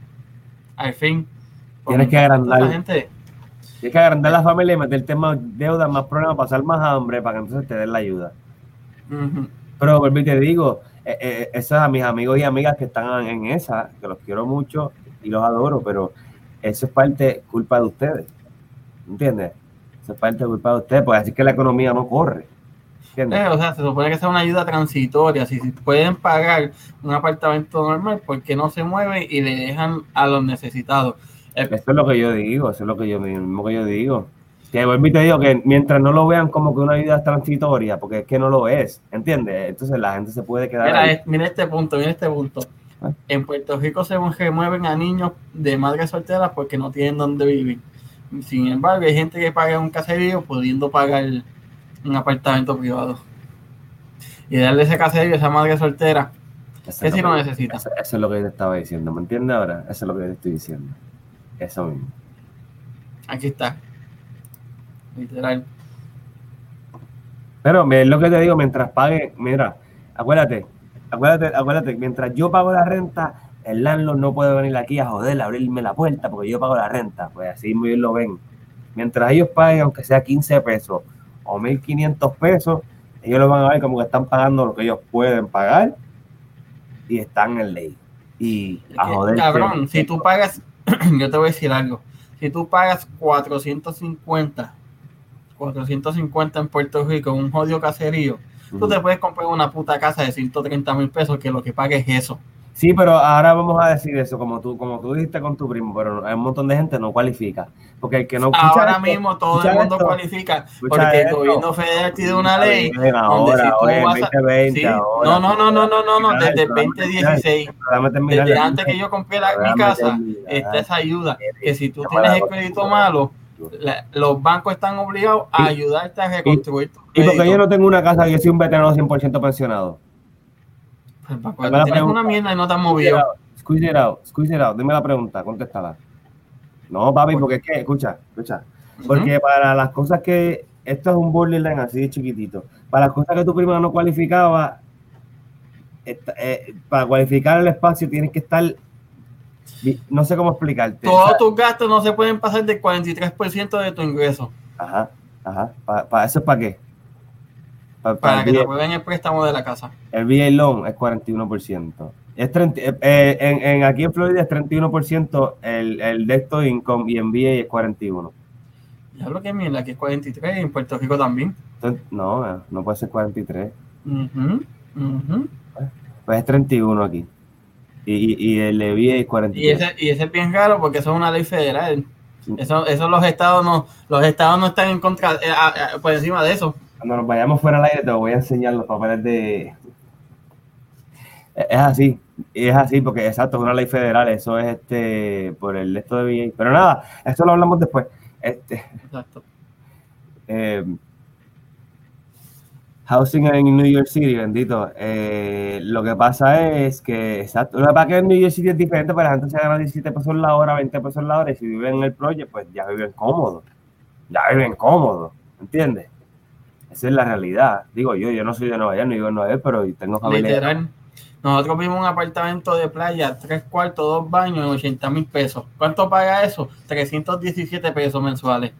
al fin. Tienes que agrandar. gente. Tienes que agrandar la familia y meterte más deuda, más problemas, pasar más hambre para que entonces te den la ayuda. Ujú. Pero vuelvo y te digo, eh, eh, esos a mis amigos y amigas que están en esa, que los quiero mucho y los adoro, pero eso es parte culpa de ustedes. ¿Entiendes? Eso es parte culpa de ustedes, porque así que la economía no corre. ¿Entiendes? Eh, o sea, se supone que sea una ayuda transitoria. Si, si pueden pagar un apartamento normal, ¿por qué no se mueven y le dejan a los necesitados? Eh, Eso es lo que yo digo, eso es lo que yo mismo que yo digo. Que vuelvo y te digo que mientras no lo vean como que una ayuda transitoria, porque es que no lo es, ¿entiendes? Entonces la gente se puede quedar mira, ahí. es- mira este punto, mira este punto. Ah. En Puerto Rico se remueven a niños de madres solteras porque no tienen dónde vivir. Sin embargo, hay gente que paga un caserío pudiendo pagar un apartamento privado. Y darle ese caserío a esa madre soltera, Eso que es si que- necesita. Eso, eso es lo que yo te estaba diciendo, ¿me entiendes ahora? Eso es lo que yo te estoy diciendo. Eso mismo. Aquí está. Literal. Pero es lo que te digo, mientras pague, mira, acuérdate, acuérdate, acuérdate, mientras yo pago la renta, el landlord no puede venir aquí a joder, a abrirme la puerta porque yo pago la renta. Pues así muy bien lo ven. Mientras ellos paguen, aunque sea 15 pesos o 1500 pesos, ellos lo van a ver como que están pagando lo que ellos pueden pagar y están en ley. Y a joder. Cabrón, si tú pagas, yo te voy a decir algo. Si tú pagas 450, 450 en Puerto Rico, un jodido caserío, tú te puedes comprar una puta casa de 130 mil pesos que lo que pagues es eso. Sí, pero ahora vamos a decir eso, como tú, como tú dijiste con tu primo, pero hay un montón de gente no cualifica. Porque el que no Ahora esto- mismo todo el mundo esto, cualifica porque el gobierno federal tiene una ley donde si tú vas a- 2020, Sí. ahora, No, no, no, no, no, no, no, desde el terminar, 2016. Dame terminar, Desde antes que yo compré la- mi casa, está esa ayuda. Que si tú tienes el crédito malo, la- los bancos están obligados a Y- ayudarte a reconstruir tu Y porque yo no tengo una casa, yo soy un veterano 100% pensionado. Pues, Paco, tienes pregunta. una mierda y no te has movido. Squeeze it out, squeeze it out. Dime la pregunta, contéstala. No, papi, porque es que, escucha, escucha. Porque para las cosas que, esto es un borderline así de chiquitito, para las cosas que tu prima no cualificaba, esta- eh, para cualificar el espacio tienes que estar, no sé cómo explicarte. Todos o sea, tus gastos no se pueden pasar del 43% de tu ingreso Ajá, ajá. ¿Para eso es para qué? Pa- para que te VA aprueben el préstamo de la casa. El VA loan es 41%. Es 30, eh, eh, en, en- aquí en Florida es 31% el, el debt to income y en VA es 41%. Ya lo que es mierda, que es 43 y en Puerto Rico también. Entonces, no, no puede ser 43. Ujú, ujú. Pues es 31 aquí. Y, y, y el de VA es Y 43. ese, y ese es bien raro porque eso es una ley federal. Eso, eso los estados no, los estados no están en contra, eh, a- a- por encima de eso. Cuando nos vayamos fuera al aire te voy a enseñar los papeles de... Es es así, es así porque exacto, es una ley federal, eso es este por el esto de VA. Pero nada, esto lo hablamos después. Este, Exacto. eh, housing en New York City, bendito. eh, lo que pasa es que, exacto, lo que pasa es que en New York City es diferente, pero la gente se gana 17 pesos la hora, 20 pesos la hora, y si viven en el proyecto, pues ya viven cómodos. Ya viven cómodos, ¿entiendes? Esa es la realidad. Digo yo, yo no soy de Nueva York, no vivo en Nueva York, pero tengo familia. Literal. Nosotros vimos un apartamento de playa, tres cuartos, dos baños, en 80 mil pesos. ¿Cuánto paga eso? 317 pesos mensuales.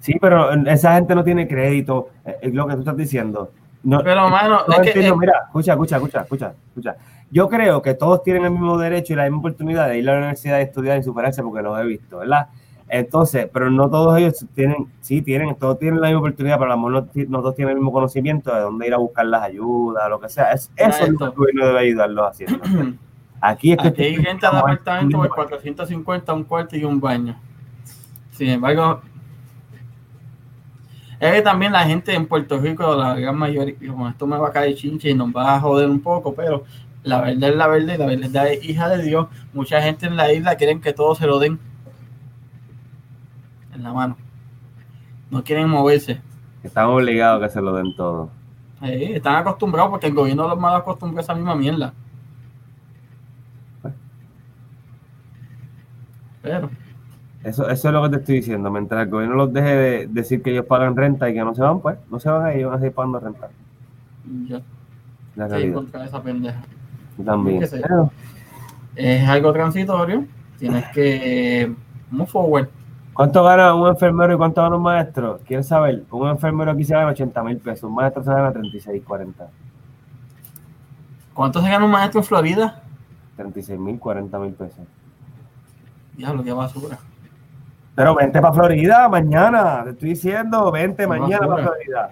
Sí, pero esa gente no tiene crédito, eh, es lo que tú estás diciendo. No, Pero, mano, No es que, entiendo, eh, mira, escucha, escucha, escucha, escucha, escucha. Yo creo que todos tienen el mismo derecho y la misma oportunidad de ir a la universidad y estudiar y superarse porque los he visto, ¿verdad? Entonces, pero no todos ellos tienen, sí tienen, todos tienen la misma oportunidad, pero a lo mejor no, no todos tienen el mismo conocimiento de dónde ir a buscar las ayudas, lo que sea. Es, eso es lo que el gobierno debe ayudarlos haciendo. Aquí es que Aquí hay gente de apartamento por 450, un cuarto y un baño. Sin embargo, es que también la gente en Puerto Rico, la gran mayoría, como esto me va a caer chinche y nos va a joder un poco, pero la verdad es la verdad y la verdad es hija de Dios. Mucha gente en la isla quieren que todo se lo den en la mano. No quieren moverse. están obligados a que se lo den todo. Eh, están acostumbrados porque el gobierno los mal acostumbra a esa misma mierda. Pero, Eso, eso es lo que te estoy diciendo. Mientras el gobierno los deje de decir que ellos pagan renta y que no se van, pues no se van a ellos, van a seguir pagando renta. yo La estoy contra esa pendeja. También. Pero, Es algo transitorio. Tienes que move forward. ¿Cuánto gana un enfermero y cuánto gana un maestro? ¿Quieres saber? Un enfermero aquí se gana 80 mil pesos, un maestro se gana 36, 40. ¿Cuánto se gana un maestro en Florida? 36 mil, 40 mil pesos. Diablo, qué basura. Pero vente para Florida mañana, te estoy diciendo, vente No, mañana para. Florida.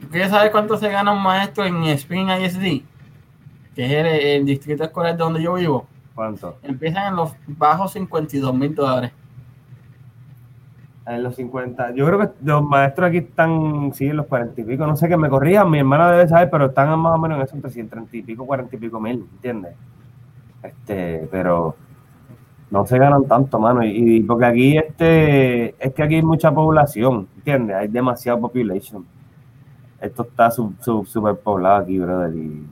¿Tú quieres saber cuánto se gana un maestro en Spring ISD? Que es el, el distrito escolar donde yo vivo. ¿Cuánto? Empiezan en los bajos 52 mil dólares. En los 50. Yo creo que los maestros aquí están, sí, en los 40 y pico. No sé que me corrijan, mi hermana debe saber, pero están más o menos en eso, entre 100, 30 y pico, 40 y pico mil, ¿entiendes? Este, pero no se ganan tanto, mano. Y, y porque aquí este, es que aquí hay mucha población, ¿entiendes? Hay demasiada population. Esto está súper poblado aquí, brother. Y,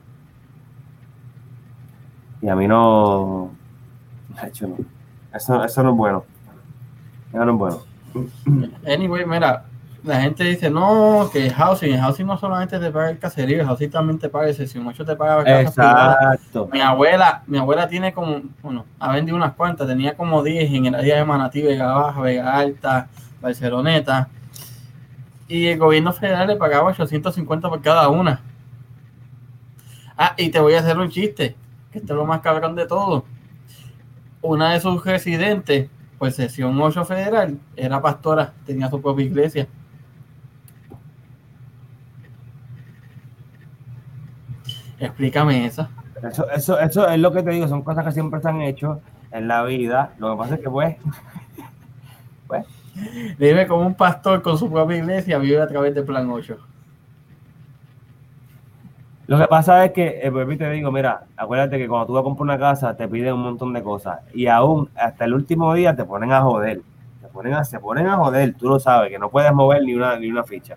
y a mí no. de hecho, no. Eso, eso no es bueno. Eso no es bueno. Anyway, mira, la gente dice, no, que housing, el housing no solamente te paga el caserío, el housing también te paga el sesión 8 te paga casa privada. Exacto. Mi abuela, mi abuela tiene como, bueno, ha vendido unas cuantas, tenía como 10 en el área de Manatí, Vega Baja, Vega Alta, Barceloneta. Y el gobierno federal le pagaba 850 por cada una. Ah, y te voy a hacer un chiste, que esto es lo más cabrón de todo. Una de sus residentes, pues sesión 8 federal, era pastora, tenía su propia iglesia. Explícame esa. Eso, eso, eso es lo que te digo, son cosas que siempre se han hecho en la vida. Lo que pasa es que, pues, Vive como un pastor con su propia iglesia, vive a través del plan 8. Lo que pasa es que, eh, pues, te digo, mira, acuérdate que cuando tú vas a comprar una casa te piden un montón de cosas y aún hasta el último día te ponen a joder. Te ponen a, se ponen a joder, tú lo sabes, que no puedes mover ni una, ni una ficha.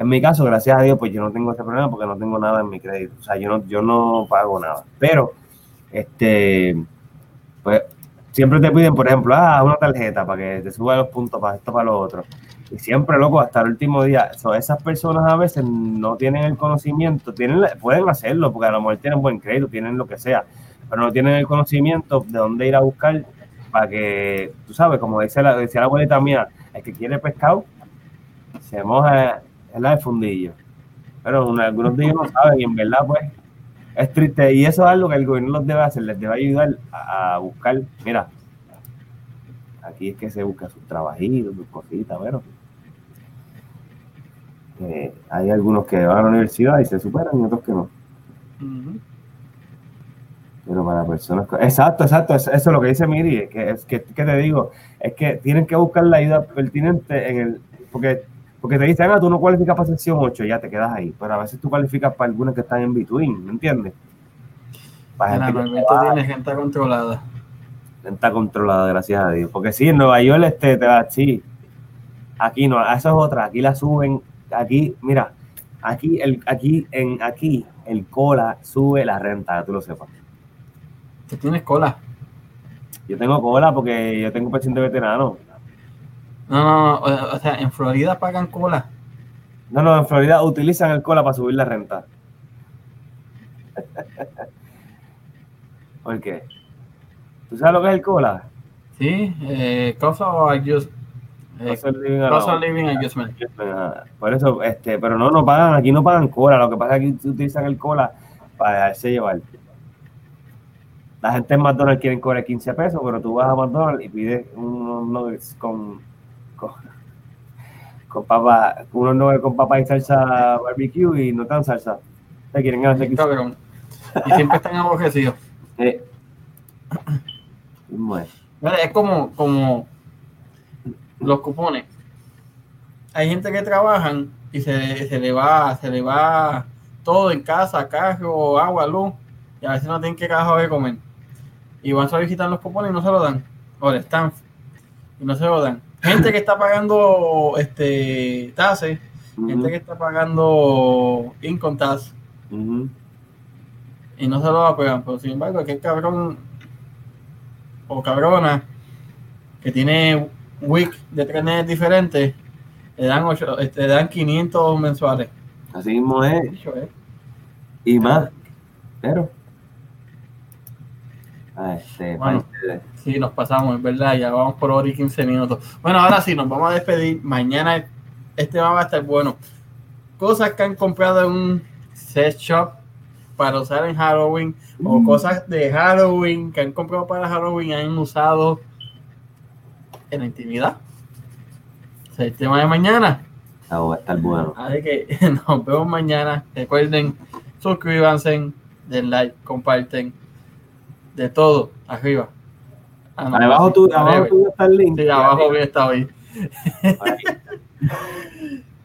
En mi caso, gracias a Dios, pues yo no tengo ese problema porque no tengo nada en mi crédito. O sea, yo no, yo no pago nada. Pero, este, pues siempre te piden, por ejemplo, ah, una tarjeta para que te suba los puntos para esto, para lo otro. Y siempre, loco, hasta el último día. So, esas personas a veces no tienen el conocimiento, tienen, pueden hacerlo, porque a lo mejor tienen buen crédito, tienen lo que sea, pero no tienen el conocimiento de dónde ir a buscar para que, tú sabes, como dice la, decía la abuelita mía, el que quiere pescado, se moja en la de fundillo. Pero un- algunos de ellos no saben y en verdad, pues, es triste. Y eso es algo que el gobierno los debe hacer, les debe ayudar a, a buscar, mira, aquí es que se busca sus trabajitos, sus cositas, bueno. Eh, hay algunos que van a la universidad y se superan y otros que no. Pero para personas. Exacto, exacto. es- Eso es lo que dice Miri. Es que, es que, que te digo, es que tienen que buscar la ayuda pertinente en el. Porque, porque te dicen, ah, tú no cualificas para sección 8, ya te quedas ahí. Pero a veces tú cualificas para algunas que están en between, ¿me entiendes? Para gente tiene gente controlada. controlada, gracias a Dios. Porque sí, en Nueva York este, te va, sí. Aquí no, esa es otra. Aquí la suben. Aquí, mira, aquí, el, aquí, en, aquí, el cola sube la renta, tú lo sepas. Tú tienes cola. Yo tengo cola porque yo tengo de veterano. No, no, no. O, o sea, en Florida pagan cola. No, no, en Florida utilizan el cola para subir la renta. ¿Por qué? ¿Tú sabes lo que es el cola? Sí, eh, cost of adjust- eh, living cost of living adjustment. Ajá. Por eso, este, pero no, no pagan, aquí no pagan cola, lo que pasa es que aquí utilizan el cola para dejarse llevar. La gente en McDonald's quieren cobrar 15 pesos, pero tú vas a McDonald's y pides unos nuggets con, con, con papa, unos nuggets con papa y salsa barbecue y no tan salsa. Te quieren ganar 15 Cabrón. Y siempre están aborrecidos. Eh. Es. Como, como los cupones. Hay gente que trabajan y se, se le va, se le va todo en casa, carro, agua, luz, y a veces no tienen que carajo de comer. Y van a solicitar los cupones y no se lo dan. O el stamp. Y no se lo dan. Gente que está pagando este taxes, gente que está pagando income tax, y no se lo apagan. Pero sin embargo, aquel cabrón o cabrona que tiene week de tres meses diferentes, le dan, ocho, este, le dan 500 mensuales. Así mismo es. Y más. Pero. Ah, este, Bueno. Sí, nos pasamos, es verdad, ya vamos por hora y 15 minutos. Bueno, ahora sí, nos vamos a despedir. Mañana este va a estar bueno. Cosas que han comprado en un set shop para usar en Halloween o Mm. cosas de Halloween que han comprado para Halloween y han usado en la intimidad. Ese es el tema de mañana. Ah, va a estar bueno. Así que nos vemos mañana. Recuerden, suscríbanse, den like, comparten, de todo, arriba. Ah, no, Abajo sí, tú, abajo tú está el link. Sí, abajo bien está hoy.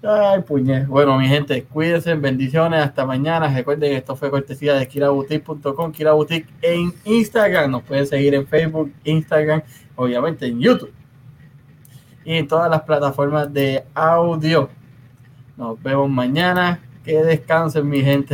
Ay, puñet. Bueno, mi gente, cuídense, bendiciones, hasta mañana. Recuerden que esto fue cortesía de kiraboutique.com, kiraboutique en Instagram. Nos pueden seguir en Facebook, Instagram, obviamente en YouTube y en todas las plataformas de audio. Nos vemos mañana. Que descansen, mi gente.